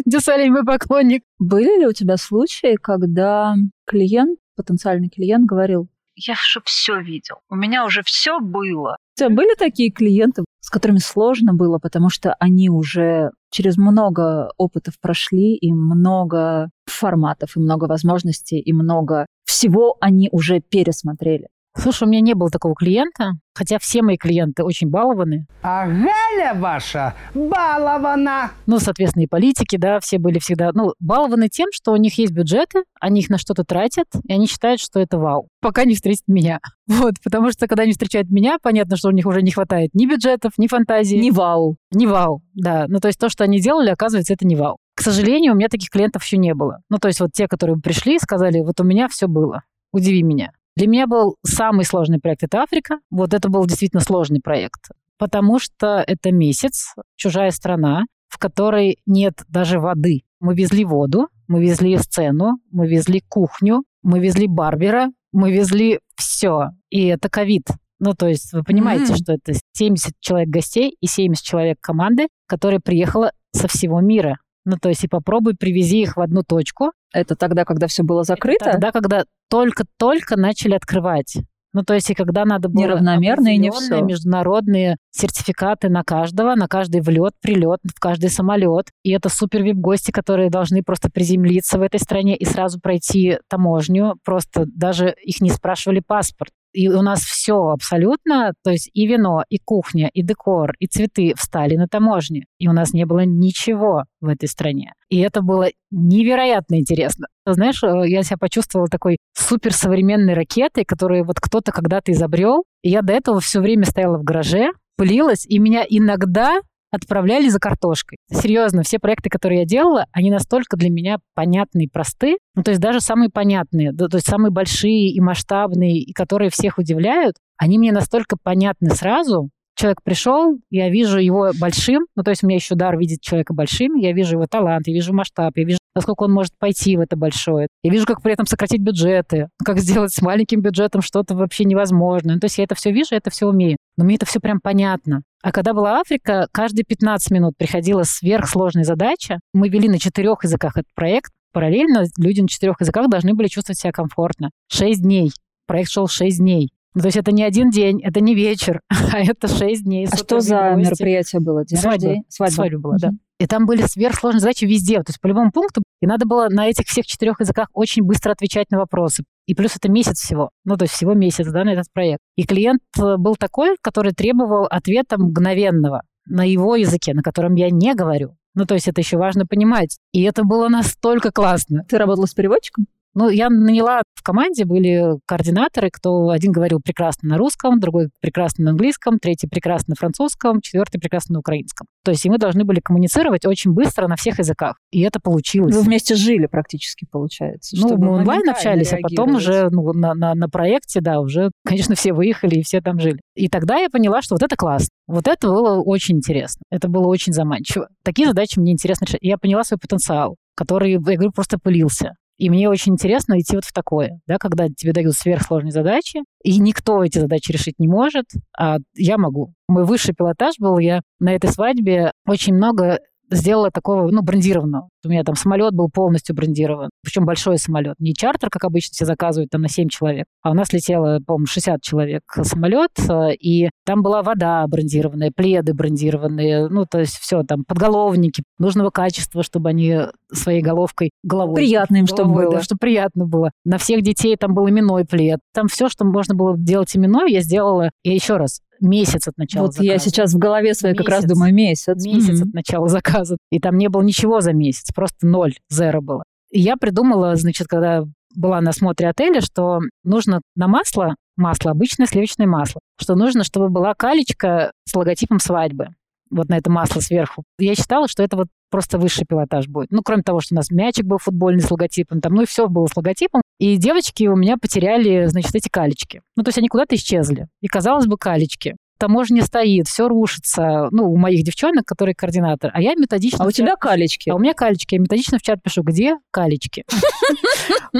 Дю Солей мой поклонник. Были ли у тебя случаи, когда клиент, потенциальный клиент говорил, я же все видел, у меня уже все было. У тебя были такие клиенты, с которыми сложно было, потому что они уже через много опытов прошли, и много форматов, и много возможностей, и много всего они уже пересмотрели. Слушай, у меня не было такого клиента, хотя все мои клиенты очень балованы. А Галя ваша балована. Ну, соответственно, и политики, да, все были всегда, ну, балованы тем, что у них есть бюджеты, они их на что-то тратят, и они считают, что это вау, пока не встретят меня. Вот, потому что, когда они встречают меня, понятно, что у них уже не хватает ни бюджетов, ни фантазии. Не вау. Не вау, да. Ну, то есть то, что они делали, оказывается, это не вау. К сожалению, у меня таких клиентов еще не было. Ну, то есть вот те, которые пришли и сказали, вот у меня все было, удиви меня. Для меня был самый сложный проект это Африка. Вот это был действительно сложный проект, потому что это месяц, чужая страна, в которой нет даже воды. Мы везли воду, мы везли сцену, мы везли кухню, мы везли барбера, мы везли все. И это ковид. Ну, то есть вы понимаете, Мгм. что это 70 человек гостей и 70 человек команды, которая приехала со всего мира. Ну, то есть и попробуй привези их в одну точку, Это тогда, когда все было закрыто? Тогда, когда только-только начали открывать. Ну, то есть, и когда надо было Неравномерно и не всё. международные сертификаты на каждого, на каждый влет, прилет, в каждый самолет. И это супер вип-гости, которые должны просто приземлиться в этой стране и сразу пройти таможню. Просто даже их не спрашивали паспорт. И у нас все абсолютно, то есть и вино, и кухня, и декор, и цветы встали на таможне. И у нас не было ничего в этой стране. И это было невероятно интересно. Знаешь, э, я себя почувствовала такой суперсовременной ракетой, которую вот кто-то когда-то изобрел. И я до этого все время стояла в гараже, пылилась, и меня иногда отправляли за картошкой. Серьезно, все проекты, которые я делала, они настолько для меня понятны и просты. Ну, то есть даже самые понятные, то есть самые большие и масштабные, и которые всех удивляют, они мне настолько понятны сразу. Человек пришел, я вижу его большим, ну, то есть у меня еще дар видеть человека большим, я вижу его талант, я вижу масштаб, я вижу, насколько он может пойти в это большое. Я вижу, как при этом сократить бюджеты, как сделать с маленьким бюджетом что-то вообще невозможное. Ну, то есть я это все вижу, я это все умею. Но мне это все прям понятно. А когда была Африка, каждые 15 минут приходила сверхсложная задача. Мы вели на четырех языках этот проект. Параллельно люди на четырех языках должны были чувствовать себя комфортно. Шесть дней. Проект шел шесть дней. Ну, то есть это не один день, это не вечер, а это шесть дней. А что за гости. мероприятие было? День Свадьба. Рождения? Свадьба. Свадьба была, да. И там были сверхсложные задачи везде, то есть по любому пункту. И надо было на этих всех четырех языках очень быстро отвечать на вопросы. И плюс это месяц всего. Ну, то есть всего месяц, да, на этот проект. И клиент э, был такой, который требовал ответа мгновенного на его языке, на котором я не говорю. Ну, то есть это еще важно понимать. И это было настолько классно. Ты работала с переводчиком? Ну, я наняла в команде, были координаторы, кто один говорил прекрасно на русском, другой прекрасно на английском, третий прекрасно на французском, четвертый прекрасно на украинском. То есть и мы должны были коммуницировать очень быстро на всех языках. И это получилось. Вы вместе жили практически, получается? Ну, мы онлайн общались, а потом уже ну, на, на, на проекте, да, уже, конечно, все выехали и все там жили. И тогда я поняла, что вот это классно. Вот это было очень интересно. Это было очень заманчиво. Такие задачи мне интересно решать. Я поняла свой потенциал который, я говорю, просто пылился. И мне очень интересно идти вот в такое, да, когда тебе дают сверхсложные задачи, и никто эти задачи решить не может, а я могу. Мой высший пилотаж был, я на этой свадьбе очень много сделала такого, ну, брендированного. У меня там самолет был полностью брендирован, причем большой самолет. Не чартер, как обычно все заказывают там на 7 человек, а у нас летело, по-моему, 60 человек самолет, э, и там была вода брендированная, пледы брендированные, ну, то есть все там, подголовники нужного качества, чтобы они своей головкой, головой. Приятно им, чтобы было. Да, чтобы приятно было. На всех детей там был именной плед. Там все, что можно было делать именной, я сделала. И еще раз, месяц от начала вот заказа. я сейчас в голове своей месяц, как раз думаю месяц. Месяц mm-hmm. от начала заказа. И там не было ничего за месяц, просто ноль, зеро было. И я придумала, значит, когда была на осмотре отеля, что нужно на масло, масло, обычное сливочное масло, что нужно, чтобы была калечка с логотипом свадьбы вот на это масло сверху. Я считала, что это вот просто высший пилотаж будет. Ну, кроме того, что у нас мячик был футбольный с логотипом, там, ну и все было с логотипом. И девочки у меня потеряли, значит, эти калечки. Ну, то есть они куда-то исчезли. И, казалось бы, калечки таможня стоит, все рушится. Ну, у моих девчонок, которые координатор. А я методично... А у тебя калечки? А у меня калечки. Я методично в чат пишу, где калечки?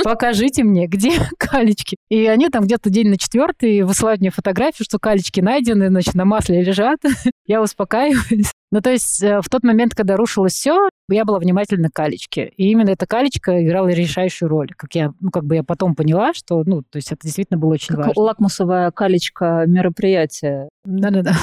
Покажите мне, где колечки. И они там где-то день на четвертый высылают мне фотографию, что колечки найдены, значит, на масле лежат. Я успокаиваюсь. Ну, то есть э, в тот момент, когда рушилось все, я была внимательна к колечке. И именно эта колечка играла решающую роль. Как я, ну, как бы я потом поняла, что, ну, то есть это действительно было очень как важно. лакмусовая колечка мероприятия. Да-да-да.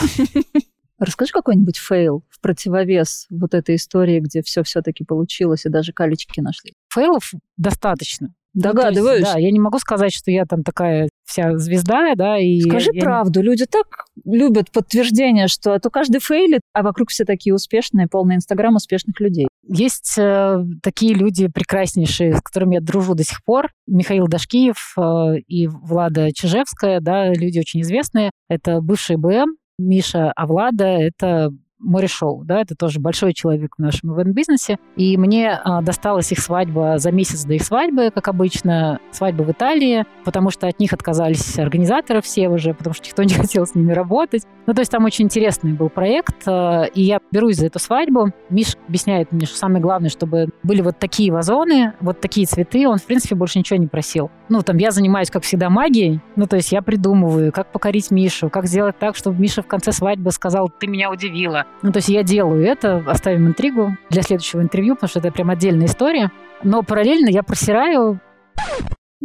Расскажи какой-нибудь фейл в противовес вот этой истории, где все все-таки получилось и даже колечки нашли. Фейлов достаточно. Догадываюсь. Ну, есть, да, я не могу сказать, что я там такая вся звезда, да, и... Скажи я, правду, не... люди так любят подтверждение, что а то каждый фейлит, а вокруг все такие успешные, полный инстаграм успешных людей. Есть э, такие люди прекраснейшие, с которыми я дружу до сих пор. Михаил Дашкиев э, и Влада Чижевская, да, люди очень известные. Это бывший БМ, Миша Авлада, это море-шоу, да, это тоже большой человек в нашем ивент-бизнесе. И мне а, досталась их свадьба за месяц до их свадьбы, как обычно, свадьба в Италии, потому что от них отказались организаторы все уже, потому что никто не хотел с ними работать. Ну, то есть там очень интересный был проект, а, и я берусь за эту свадьбу. Миш объясняет мне, что самое главное, чтобы были вот такие вазоны, вот такие цветы. Он, в принципе, больше ничего не просил. Ну, там я занимаюсь, как всегда, магией. Ну, то есть я придумываю, как покорить Мишу, как сделать так, чтобы Миша в конце свадьбы сказал, ты меня удивила. Ну, то есть я делаю это, оставим интригу для следующего интервью, потому что это прям отдельная история. Но параллельно я просираю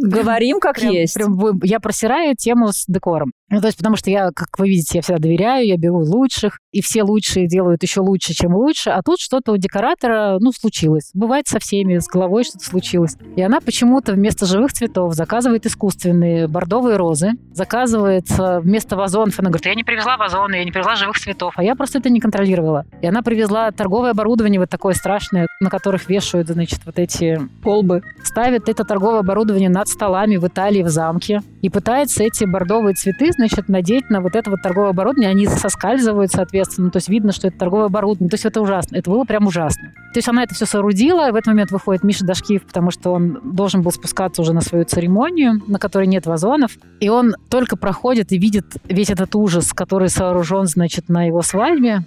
Говорим как прям, есть. Прям, я просираю тему с декором. Ну, то есть, потому что я, как вы видите, я всегда доверяю, я беру лучших, и все лучшие делают еще лучше, чем лучше, а тут что-то у декоратора, ну, случилось. Бывает со всеми, с головой что-то случилось. И она почему-то вместо живых цветов заказывает искусственные бордовые розы, заказывает вместо вазонов, она говорит, я не привезла вазоны, я не привезла живых цветов, а я просто это не контролировала. И она привезла торговое оборудование вот такое страшное, на которых вешают, значит, вот эти колбы. Ставит это торговое оборудование над столами в Италии, в замке, и пытается эти бордовые цветы, значит, надеть на вот это вот торговое оборудование. Они соскальзывают, соответственно, то есть видно, что это торговое оборудование. То есть это ужасно. Это было прям ужасно. То есть она это все соорудила, и в этот момент выходит Миша Дашкиев, потому что он должен был спускаться уже на свою церемонию, на которой нет вазонов. И он только проходит и видит весь этот ужас, который сооружен, значит, на его свадьбе.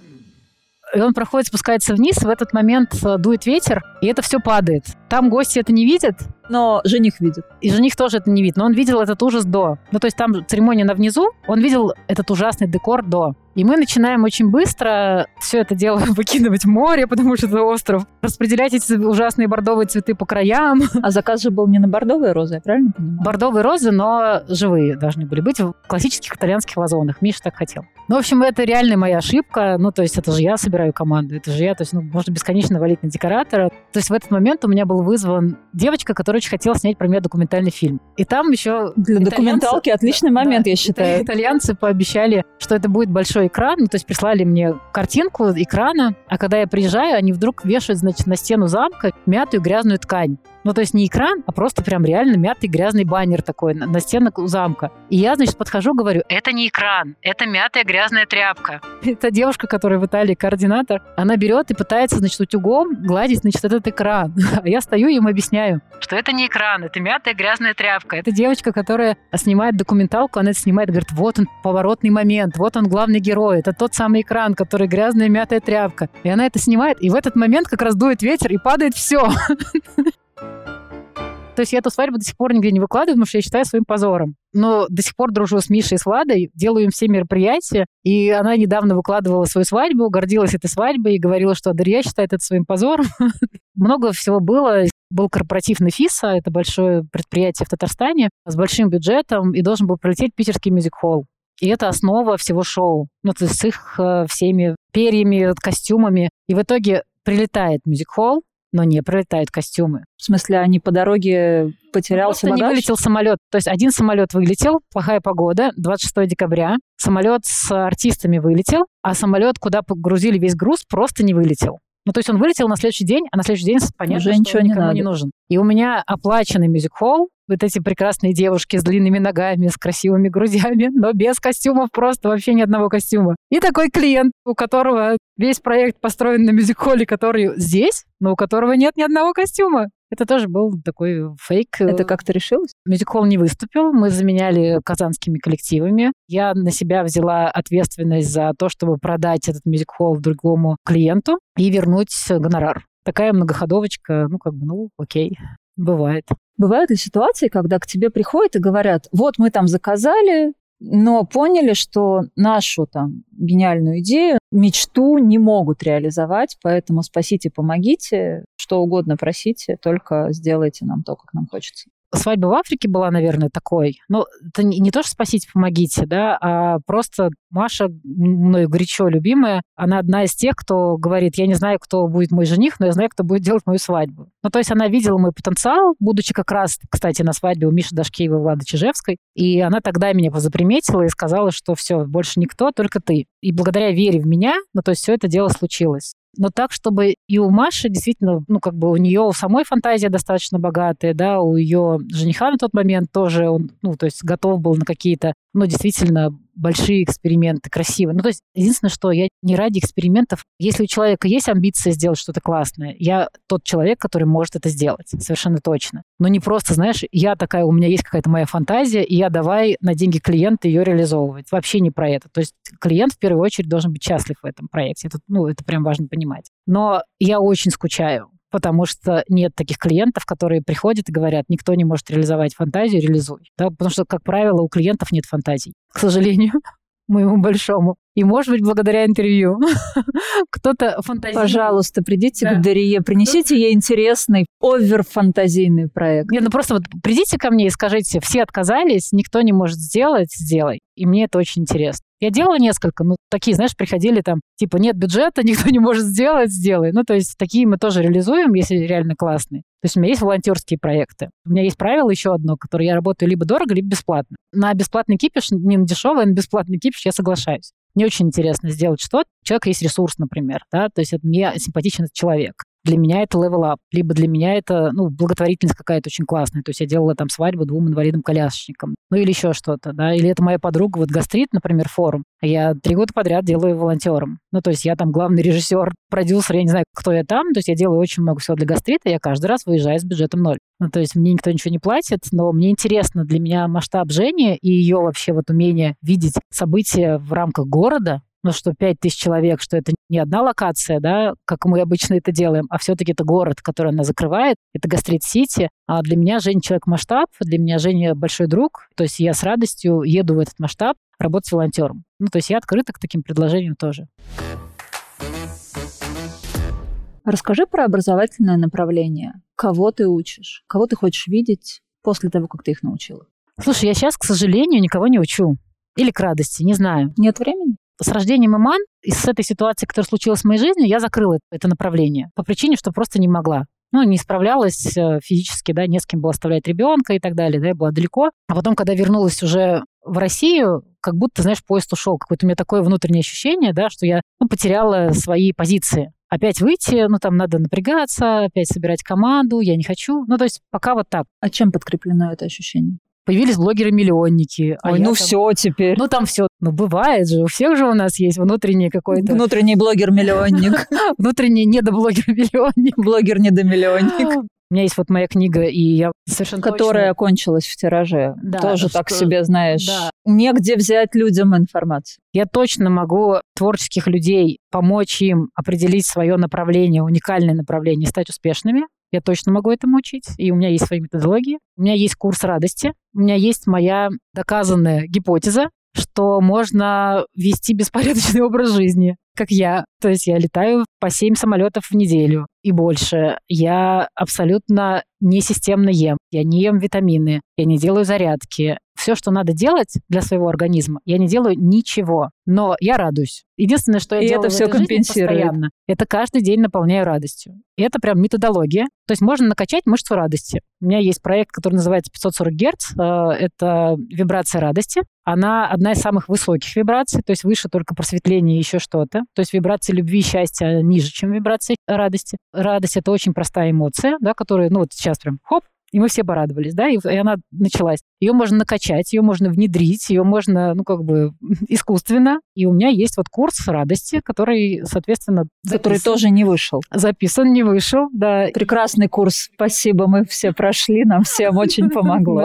И он проходит, спускается вниз, в этот момент э, дует ветер, и это все падает. Там гости это не видят, Но жених видит. И жених тоже это не видит, но он видел этот ужас до. Ну, то есть там церемония на внизу, он видел этот ужасный декор до. И мы начинаем очень быстро все это дело выкидывать в море, потому что это остров, распределять эти ужасные бордовые цветы по краям. А заказ же был не на бордовые розы, я правильно понимаю? Бордовые розы, но живые должны были быть в классических итальянских вазонах. Миша так хотел. Ну, в общем, это реально моя ошибка. Ну, то есть это же я собираю команду, это же я. То есть, ну, можно бесконечно валить на декоратора. То есть в этот момент у меня был вызван девочка, которая очень хотела снять про меня документальный фильм. И там еще... Для документалки отличный момент, да, я считаю. Итальянцы пообещали, что это будет большой экран. Ну, то есть прислали мне картинку экрана, а когда я приезжаю, они вдруг вешают, значит, на стену замка мятую грязную ткань. Ну, то есть не экран, а просто прям реально мятый грязный баннер такой на, на стенах замка. И я, значит, подхожу, говорю, это не экран, это мятая грязная тряпка. Эта девушка, которая в Италии координатор, она берет и пытается, значит, утюгом гладить, значит, этот экран. А я стою и им объясняю, что это не экран, это мятая грязная тряпка. Это девочка, которая снимает документалку, она это снимает, говорит, вот он поворотный момент, вот он главный герой, это тот самый экран, который грязная мятая тряпка. И она это снимает, и в этот момент как раз дует ветер, и падает все. То есть я эту свадьбу до сих пор нигде не выкладываю, потому что я считаю своим позором. Но до сих пор дружу с Мишей и с Владой, делаю им все мероприятия. И она недавно выкладывала свою свадьбу, гордилась этой свадьбой и говорила, что Дарья считает это своим позором. Много всего было. Был корпоратив Нефиса, это большое предприятие в Татарстане с большим бюджетом, и должен был пролететь питерский мюзик-холл. И это основа всего шоу. Ну, то есть с их э, всеми перьями, костюмами. И в итоге прилетает мюзик-холл, но не пролетают костюмы. В смысле, они по дороге потерялся Просто багаж? не вылетел самолет. То есть один самолет вылетел, плохая погода, 26 декабря. Самолет с артистами вылетел, а самолет, куда погрузили весь груз, просто не вылетел. Ну, то есть он вылетел на следующий день, а на следующий день понятно, Уже что ничего он не никому надо. не нужен. И у меня оплаченный мюзик-холл, вот эти прекрасные девушки с длинными ногами, с красивыми грудями, но без костюмов, просто вообще ни одного костюма. И такой клиент, у которого весь проект построен на мюзик-холле, который здесь, но у которого нет ни одного костюма. Это тоже был такой фейк. Это как-то решилось? Мюзик-холл не выступил, мы заменяли казанскими коллективами. Я на себя взяла ответственность за то, чтобы продать этот мюзик-холл другому клиенту и вернуть гонорар. Такая многоходовочка, ну, как бы, ну, окей, бывает. Бывают ли ситуации, когда к тебе приходят и говорят, вот мы там заказали, но поняли, что нашу там гениальную идею, мечту не могут реализовать, поэтому спасите, помогите, что угодно просите, только сделайте нам то, как нам хочется свадьба в Африке была, наверное, такой. Ну, это не, не то, что спасите, помогите, да, а просто Маша, мною горячо любимая, она одна из тех, кто говорит, я не знаю, кто будет мой жених, но я знаю, кто будет делать мою свадьбу. Ну, то есть она видела мой потенциал, будучи как раз, кстати, на свадьбе у Миши Дашкеева и Влады Чижевской, и она тогда меня заприметила и сказала, что все, больше никто, только ты. И благодаря вере в меня, ну, то есть все это дело случилось но так, чтобы и у Маши действительно, ну, как бы у нее у самой фантазия достаточно богатая, да, у ее жениха на тот момент тоже он, ну, то есть готов был на какие-то, ну, действительно большие эксперименты, красивые. Ну, то есть, единственное, что я не ради экспериментов. Если у человека есть амбиция сделать что-то классное, я тот человек, который может это сделать, совершенно точно. Но не просто, знаешь, я такая, у меня есть какая-то моя фантазия, и я давай на деньги клиента ее реализовывать. Вообще не про это. То есть клиент в первую очередь должен быть счастлив в этом проекте. Это, ну, это прям важно понимать. Но я очень скучаю потому что нет таких клиентов, которые приходят и говорят, никто не может реализовать фантазию, реализуй. Да, потому что, как правило, у клиентов нет фантазий, к сожалению моему большому. И, может быть, благодаря интервью кто-то фантазирует. Пожалуйста, придите да. к Дарье, принесите ей интересный, оверфантазийный проект. Нет, ну просто вот придите ко мне и скажите, все отказались, никто не может сделать, сделай. И мне это очень интересно. Я делала несколько, ну, такие, знаешь, приходили там, типа, нет бюджета, никто не может сделать, сделай. Ну, то есть такие мы тоже реализуем, если реально классные. То есть у меня есть волонтерские проекты. У меня есть правило еще одно, которое я работаю либо дорого, либо бесплатно. На бесплатный кипиш, не на дешевый, а на бесплатный кипиш я соглашаюсь. Мне очень интересно сделать что-то. У человека есть ресурс, например, да, то есть это мне симпатичен этот человек для меня это up, либо для меня это, ну, благотворительность какая-то очень классная. То есть я делала там свадьбу двум инвалидам-колясочникам. Ну, или еще что-то, да. Или это моя подруга, вот гастрит, например, форум. Я три года подряд делаю волонтером. Ну, то есть я там главный режиссер, продюсер, я не знаю, кто я там. То есть я делаю очень много всего для гастрита, я каждый раз выезжаю с бюджетом ноль. Ну, то есть мне никто ничего не платит, но мне интересно для меня масштаб Жени и ее вообще вот умение видеть события в рамках города, ну, что 5 тысяч человек, что это не одна локация, да, как мы обычно это делаем, а все-таки это город, который она закрывает, это Гастрит-Сити. А для меня Женя человек-масштаб, для меня Женя большой друг, то есть я с радостью еду в этот масштаб работать волонтером. Ну, то есть я открыта к таким предложениям тоже. Расскажи про образовательное направление. Кого ты учишь? Кого ты хочешь видеть после того, как ты их научила? Слушай, я сейчас, к сожалению, никого не учу. Или к радости, не знаю. Нет времени? С рождением Иман и с этой ситуацией, которая случилась в моей жизни, я закрыла это направление по причине, что просто не могла. Ну, не справлялась э, физически, да, не с кем было оставлять ребенка и так далее, да, я была далеко. А потом, когда вернулась уже в Россию, как будто, знаешь, поезд ушел. Какое-то у меня такое внутреннее ощущение, да, что я ну, потеряла свои позиции. Опять выйти, ну, там надо напрягаться, опять собирать команду, я не хочу. Ну, то есть пока вот так. А чем подкреплено это ощущение? Появились блогеры-миллионники. А Ой, ну там, все теперь. Ну там все. Ну бывает же, у всех же у нас есть внутренний какой-то... Внутренний блогер-миллионник. Внутренний недоблогер-миллионник. Блогер-недомиллионник. У меня есть вот моя книга, и я совершенно Которая точно... кончилась в тираже. Да, Тоже что... так себе, знаешь. Да. Негде взять людям информацию. Я точно могу творческих людей помочь им определить свое направление, уникальное направление, стать успешными. Я точно могу этому учить, и у меня есть свои методологии. У меня есть курс радости, у меня есть моя доказанная гипотеза, что можно вести беспорядочный образ жизни, как я. То есть я летаю по 7 самолетов в неделю и больше. Я абсолютно несистемно ем. Я не ем витамины, я не делаю зарядки. Все, что надо делать для своего организма, я не делаю ничего. Но я радуюсь. Единственное, что я и делаю это все компенсирует. постоянно, это каждый день наполняю радостью. И это прям методология. То есть можно накачать мышцу радости. У меня есть проект, который называется 540 Гц. Э, это вибрация радости. Она одна из самых высоких вибраций, то есть выше только просветление и еще что-то. То есть вибрация любви и счастья ниже, чем вибрация радости. Радость — это очень простая эмоция, да, которая, ну вот сейчас прям хоп, и мы все порадовались, да, и, и она началась. Ее можно накачать, ее можно внедрить, ее можно, ну, как бы искусственно. И у меня есть вот курс радости, который, соответственно... Который тоже не вышел. Записан, не вышел, да. Прекрасный курс, спасибо, мы все прошли, нам всем очень помогло.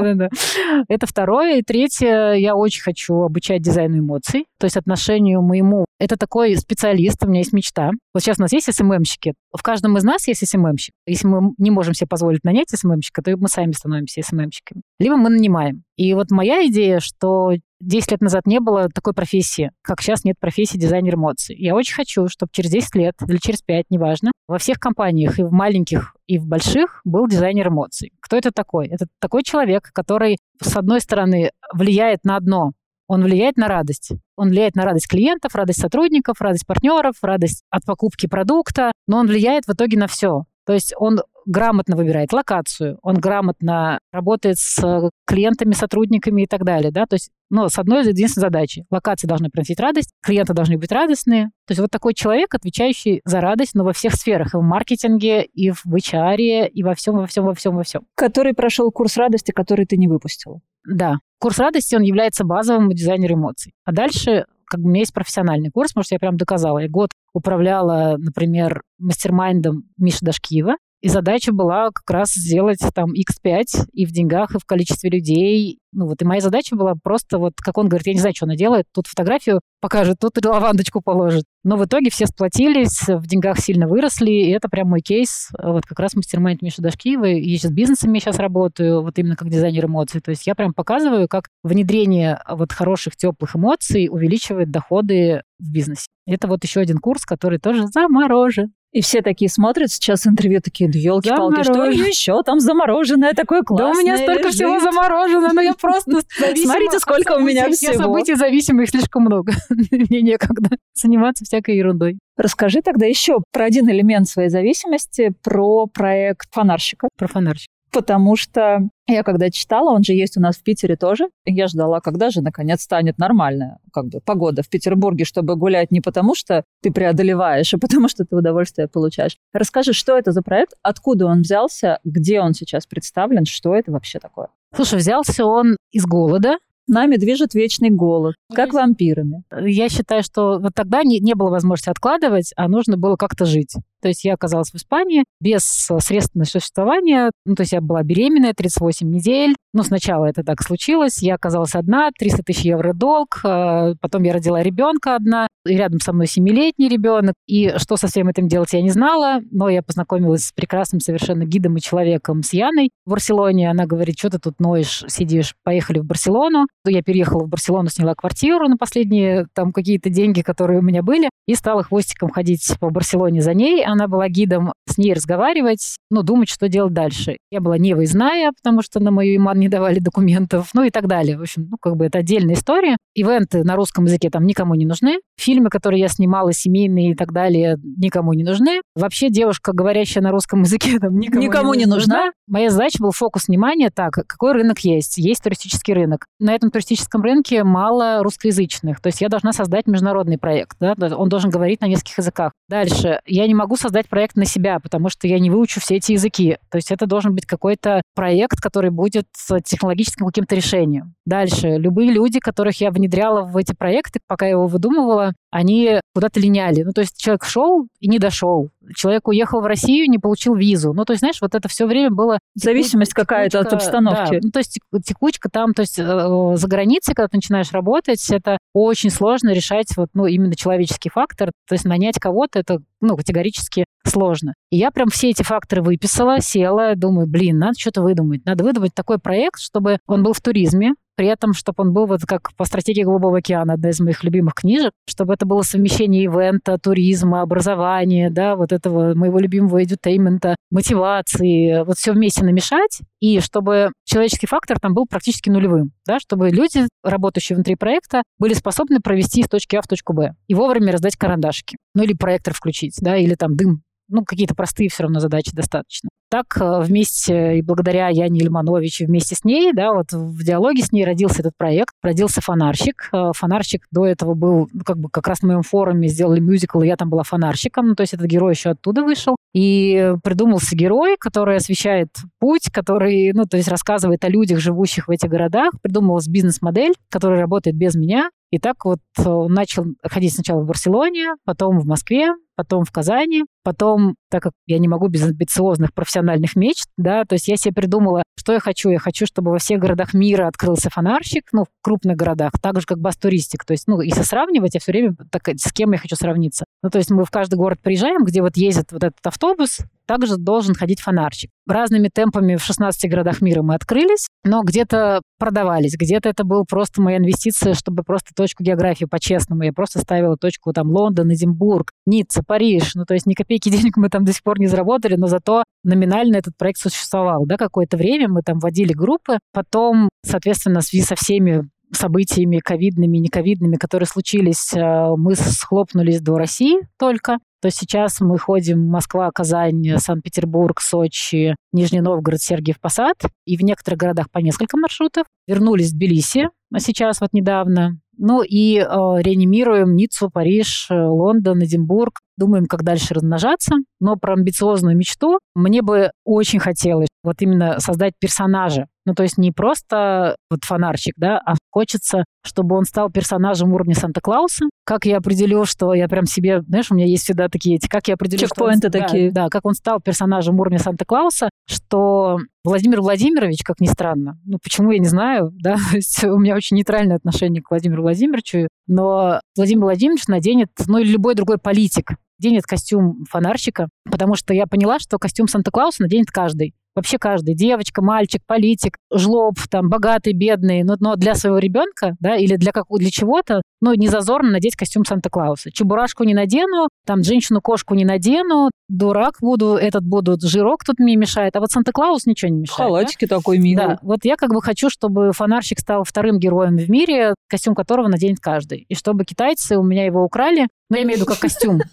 Это второе. И третье, я очень хочу обучать дизайну эмоций, то есть отношению моему. Это такой специалист, у меня есть мечта. Вот сейчас у нас есть СММщики. В каждом из нас есть СММщик. Если мы не можем себе позволить нанять СММщика, то мы сами становимся СММщиками. Либо мы нанимаем. И вот моя идея, что 10 лет назад не было такой профессии, как сейчас нет профессии дизайнер эмоций. Я очень хочу, чтобы через 10 лет или через 5, неважно, во всех компаниях, и в маленьких, и в больших, был дизайнер эмоций. Кто это такой? Это такой человек, который, с одной стороны, влияет на одно, он влияет на радость. Он влияет на радость клиентов, радость сотрудников, радость партнеров, радость от покупки продукта, но он влияет в итоге на все. То есть он грамотно выбирает локацию, он грамотно работает с э, клиентами, сотрудниками и так далее, да, то есть, ну, с одной единственной задачи. Локации должны приносить радость, клиенты должны быть радостные. То есть вот такой человек, отвечающий за радость, но во всех сферах, и в маркетинге, и в HR, и во всем, во всем, во всем, во всем. Который прошел курс радости, который ты не выпустила. Да. Курс радости, он является базовым у дизайнера эмоций. А дальше как бы у меня есть профессиональный курс, потому что я прям доказала. Я год управляла, например, мастер-майндом Миши Дашкиева, и задача была как раз сделать там X5 и в деньгах, и в количестве людей. Ну вот, и моя задача была просто вот, как он говорит, я не знаю, что она делает, тут фотографию покажет, тут лавандочку положит. Но в итоге все сплотились, в деньгах сильно выросли, и это прям мой кейс. Вот как раз мастер-майнд Миша Дашкиева. Я сейчас с бизнесами сейчас работаю, вот именно как дизайнер эмоций. То есть я прям показываю, как внедрение вот хороших, теплых эмоций увеличивает доходы в бизнесе. Это вот еще один курс, который тоже заморожен. И все такие смотрят сейчас интервью, такие, да елки-палки, что еще там замороженное такое классное Да у меня столько лежит. всего заморожено, но я просто Смотрите, сколько у меня всего. Я событий зависимых слишком много. Мне некогда заниматься всякой ерундой. Расскажи тогда еще про один элемент своей зависимости, про проект фонарщика. Про фонарщика потому что я когда читала, он же есть у нас в Питере тоже, я ждала, когда же наконец станет нормальная как бы погода в Петербурге, чтобы гулять не потому, что ты преодолеваешь, а потому что ты удовольствие получаешь. Расскажи, что это за проект, откуда он взялся, где он сейчас представлен, что это вообще такое? Слушай, взялся он из голода, Нами движет вечный голод, как вампирами. Я считаю, что вот тогда не, не было возможности откладывать, а нужно было как-то жить. То есть я оказалась в Испании без средств на существование. Ну, то есть я была беременная 38 недель. Ну, сначала это так случилось. Я оказалась одна, 300 тысяч евро долг. Э, потом я родила ребенка одна. И рядом со мной семилетний ребенок. И что со всем этим делать, я не знала. Но я познакомилась с прекрасным совершенно гидом и человеком, с Яной в Барселоне. Она говорит, что ты тут ноешь, сидишь, поехали в Барселону. Я переехала в Барселону, сняла квартиру на последние там какие-то деньги, которые у меня были, и стала хвостиком ходить по Барселоне за ней. Она была гидом, с ней разговаривать, ну, думать, что делать дальше. Я была не выездная, потому что на мою иман не давали документов, ну и так далее. В общем, ну, как бы это отдельная история. Ивенты на русском языке там никому не нужны. Фильмы, которые я снимала, семейные и так далее, никому не нужны. Вообще девушка, говорящая на русском языке, там никому, никому не, не нужна. Моя задача был фокус внимания так, какой рынок есть. Есть туристический рынок. На этом туристическом рынке мало русскоязычных. То есть я должна создать международный проект. Да? Он должен говорить на нескольких языках. Дальше. Я не могу создать проект на себя, потому что я не выучу все эти языки. То есть это должен быть какой-то проект, который будет технологическим каким-то решением. Дальше. Любые люди, которых я внедряла в эти проекты, пока я его выдумывала, они куда-то линяли. Ну, то есть человек шел и не дошел. Человек уехал в Россию, не получил визу. Ну, то есть, знаешь, вот это все время было... Зависимость какая-то от обстановки. Да. Ну, то есть текучка там, то есть э, за границей, когда ты начинаешь работать, это очень сложно решать вот, ну, именно человеческий фактор. То есть нанять кого-то, это, ну, категорически сложно. И я прям все эти факторы выписала, села, думаю, блин, надо что-то выдумать. Надо выдумать такой проект, чтобы он был в туризме, при этом, чтобы он был вот как по стратегии Голубого океана, одна из моих любимых книжек, чтобы это было совмещение ивента, туризма, образования, да, вот этого моего любимого эдютеймента, мотивации, вот все вместе намешать, и чтобы человеческий фактор там был практически нулевым, да, чтобы люди, работающие внутри проекта, были способны провести из точки А в точку Б и вовремя раздать карандашики. Ну или проектор включить, да, или там дым ну, какие-то простые все равно задачи достаточно. Так э, вместе и благодаря Яне Ильманович вместе с ней, да, вот в диалоге с ней родился этот проект, родился фонарщик. Э, фонарщик до этого был, ну, как бы как раз на моем форуме сделали мюзикл, и я там была фонарщиком, ну, то есть этот герой еще оттуда вышел. И придумался герой, который освещает путь, который, ну, то есть рассказывает о людях, живущих в этих городах. Придумалась бизнес-модель, которая работает без меня. И так вот он начал ходить сначала в Барселоне, потом в Москве, потом в Казани, потом, так как я не могу без амбициозных профессиональных мечт, да, то есть я себе придумала, что я хочу. Я хочу, чтобы во всех городах мира открылся фонарщик, ну, в крупных городах, так же, как бас-туристик. То есть, ну, если сравнивать, я все время так, с кем я хочу сравниться. Ну, то есть мы в каждый город приезжаем, где вот ездит вот этот автобус, также должен ходить фонарчик. Разными темпами в 16 городах мира мы открылись, но где-то продавались, где-то это был просто моя инвестиция, чтобы просто точку географии по-честному. Я просто ставила точку там Лондон, Эдинбург, Ницца, Париж. Ну, то есть ни копейки денег мы там до сих пор не заработали, но зато номинально этот проект существовал. Да, какое-то время мы там водили группы. Потом, соответственно, в связи со всеми событиями ковидными, нековидными, которые случились, э, мы схлопнулись до России только то сейчас мы ходим Москва, Казань, Санкт-Петербург, Сочи, Нижний Новгород, Сергиев Посад. И в некоторых городах по несколько маршрутов. Вернулись в Тбилиси, а сейчас вот недавно. Ну и э, реанимируем Ниццу, Париж, э, Лондон, Эдинбург. Думаем, как дальше размножаться. Но про амбициозную мечту мне бы очень хотелось вот именно создать персонажа. Ну, то есть не просто вот фонарчик, да, а хочется, чтобы он стал персонажем уровня Санта-Клауса. Как я определю, что я прям себе, знаешь, у меня есть всегда такие эти, как я определю, Чекпоинты что он, такие. Да, да, как он стал персонажем уровня Санта-Клауса, что Владимир Владимирович, как ни странно, ну почему я не знаю, да, то есть у меня очень нейтральное отношение к Владимиру Владимировичу, но Владимир Владимирович наденет, ну или любой другой политик, денет костюм фонарщика, потому что я поняла, что костюм Санта-Клауса наденет каждый. Вообще каждый. Девочка, мальчик, политик, жлоб, там, богатый, бедный. Но, но для своего ребенка, да, или для, как, для чего-то, ну, не зазорно надеть костюм Санта-Клауса. Чебурашку не надену, там, женщину-кошку не надену, дурак буду, этот буду, жирок тут мне мешает, а вот Санта-Клаус ничего не мешает. Халатики да? такой милый. Да, вот я как бы хочу, чтобы фонарщик стал вторым героем в мире, костюм которого наденет каждый. И чтобы китайцы у меня его украли, ну, я имею в виду как костюм.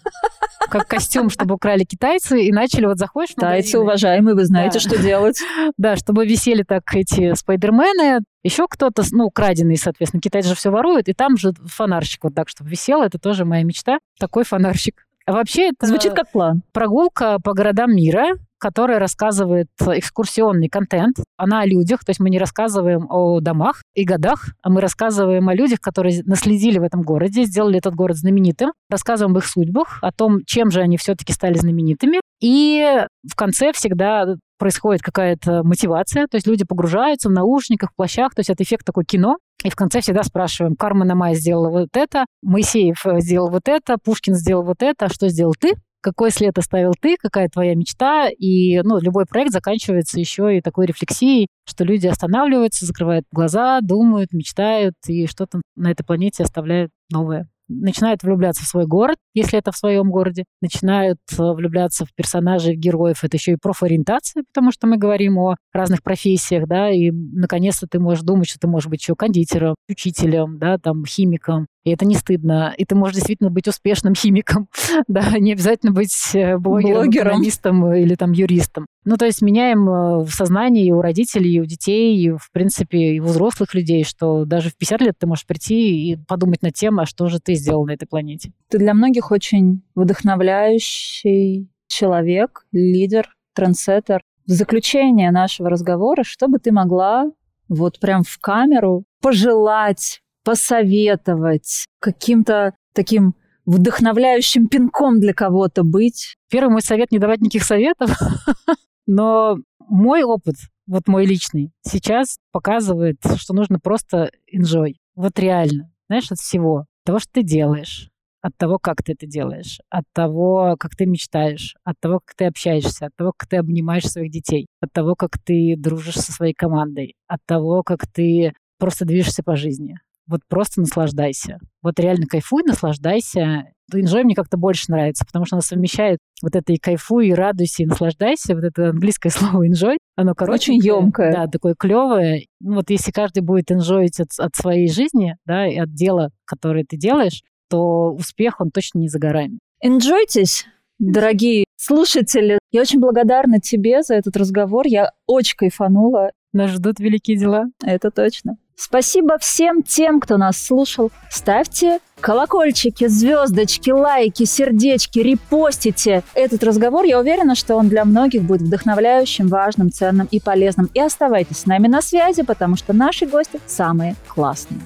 Как костюм, чтобы украли китайцы и начали вот заходишь Китайцы, уважаемые, вы знаете, что делать. Да, чтобы висели так эти спайдермены, еще кто-то, ну, краденый, соответственно. Китайцы же все воруют, и там же фонарщик вот так, чтобы висел. Это тоже моя мечта. Такой фонарщик. А вообще это Звучит как план. прогулка по городам мира, которая рассказывает экскурсионный контент. Она о людях, то есть мы не рассказываем о домах и годах, а мы рассказываем о людях, которые наследили в этом городе, сделали этот город знаменитым, рассказываем об их судьбах, о том, чем же они все-таки стали знаменитыми. И в конце всегда происходит какая-то мотивация, то есть люди погружаются в наушниках, в плащах, то есть это эффект такой кино, и в конце всегда спрашиваем, Кармен Амай сделала вот это, Моисеев сделал вот это, Пушкин сделал вот это, а что сделал ты? какой след оставил ты, какая твоя мечта. И ну, любой проект заканчивается еще и такой рефлексией, что люди останавливаются, закрывают глаза, думают, мечтают и что-то на этой планете оставляют новое начинают влюбляться в свой город, если это в своем городе, начинают э, влюбляться в персонажей, в героев. Это еще и профориентация, потому что мы говорим о разных профессиях, да, и наконец-то ты можешь думать, что ты можешь быть еще кондитером, учителем, да, там, химиком, и это не стыдно. И ты можешь действительно быть успешным химиком, да, не обязательно быть э, блогером, блогером. экономистом или там юристом. Ну, то есть меняем э, в сознании у родителей, и у детей, и, в принципе, и у взрослых людей, что даже в 50 лет ты можешь прийти и подумать над тем, а что же ты сделал на этой планете. Ты для многих очень вдохновляющий человек, лидер, трендсеттер. В заключение нашего разговора, что бы ты могла вот прям в камеру пожелать посоветовать, каким-то таким вдохновляющим пинком для кого-то быть? Первый мой совет — не давать никаких советов, но мой опыт, вот мой личный, сейчас показывает, что нужно просто enjoy. Вот реально, знаешь, от всего. От того, что ты делаешь, от того, как ты это делаешь, от того, как ты мечтаешь, от того, как ты общаешься, от того, как ты обнимаешь своих детей, от того, как ты дружишь со своей командой, от того, как ты просто движешься по жизни. Вот просто наслаждайся. Вот реально кайфуй, наслаждайся. Enjoy мне как-то больше нравится, потому что она совмещает вот это и кайфуй, и радуйся, и наслаждайся. Вот это английское слово enjoy, оно короче. Очень емкое. Да, такое клевое. Ну, вот если каждый будет enjoyить от, от своей жизни, да, и от дела, которое ты делаешь, то успех, он точно не за горами. Enjoйтесь, дорогие слушатели. Я очень благодарна тебе за этот разговор. Я очень кайфанула. Нас ждут великие дела. Это точно. Спасибо всем тем, кто нас слушал. Ставьте колокольчики, звездочки, лайки, сердечки, репостите этот разговор. Я уверена, что он для многих будет вдохновляющим, важным, ценным и полезным. И оставайтесь с нами на связи, потому что наши гости самые классные.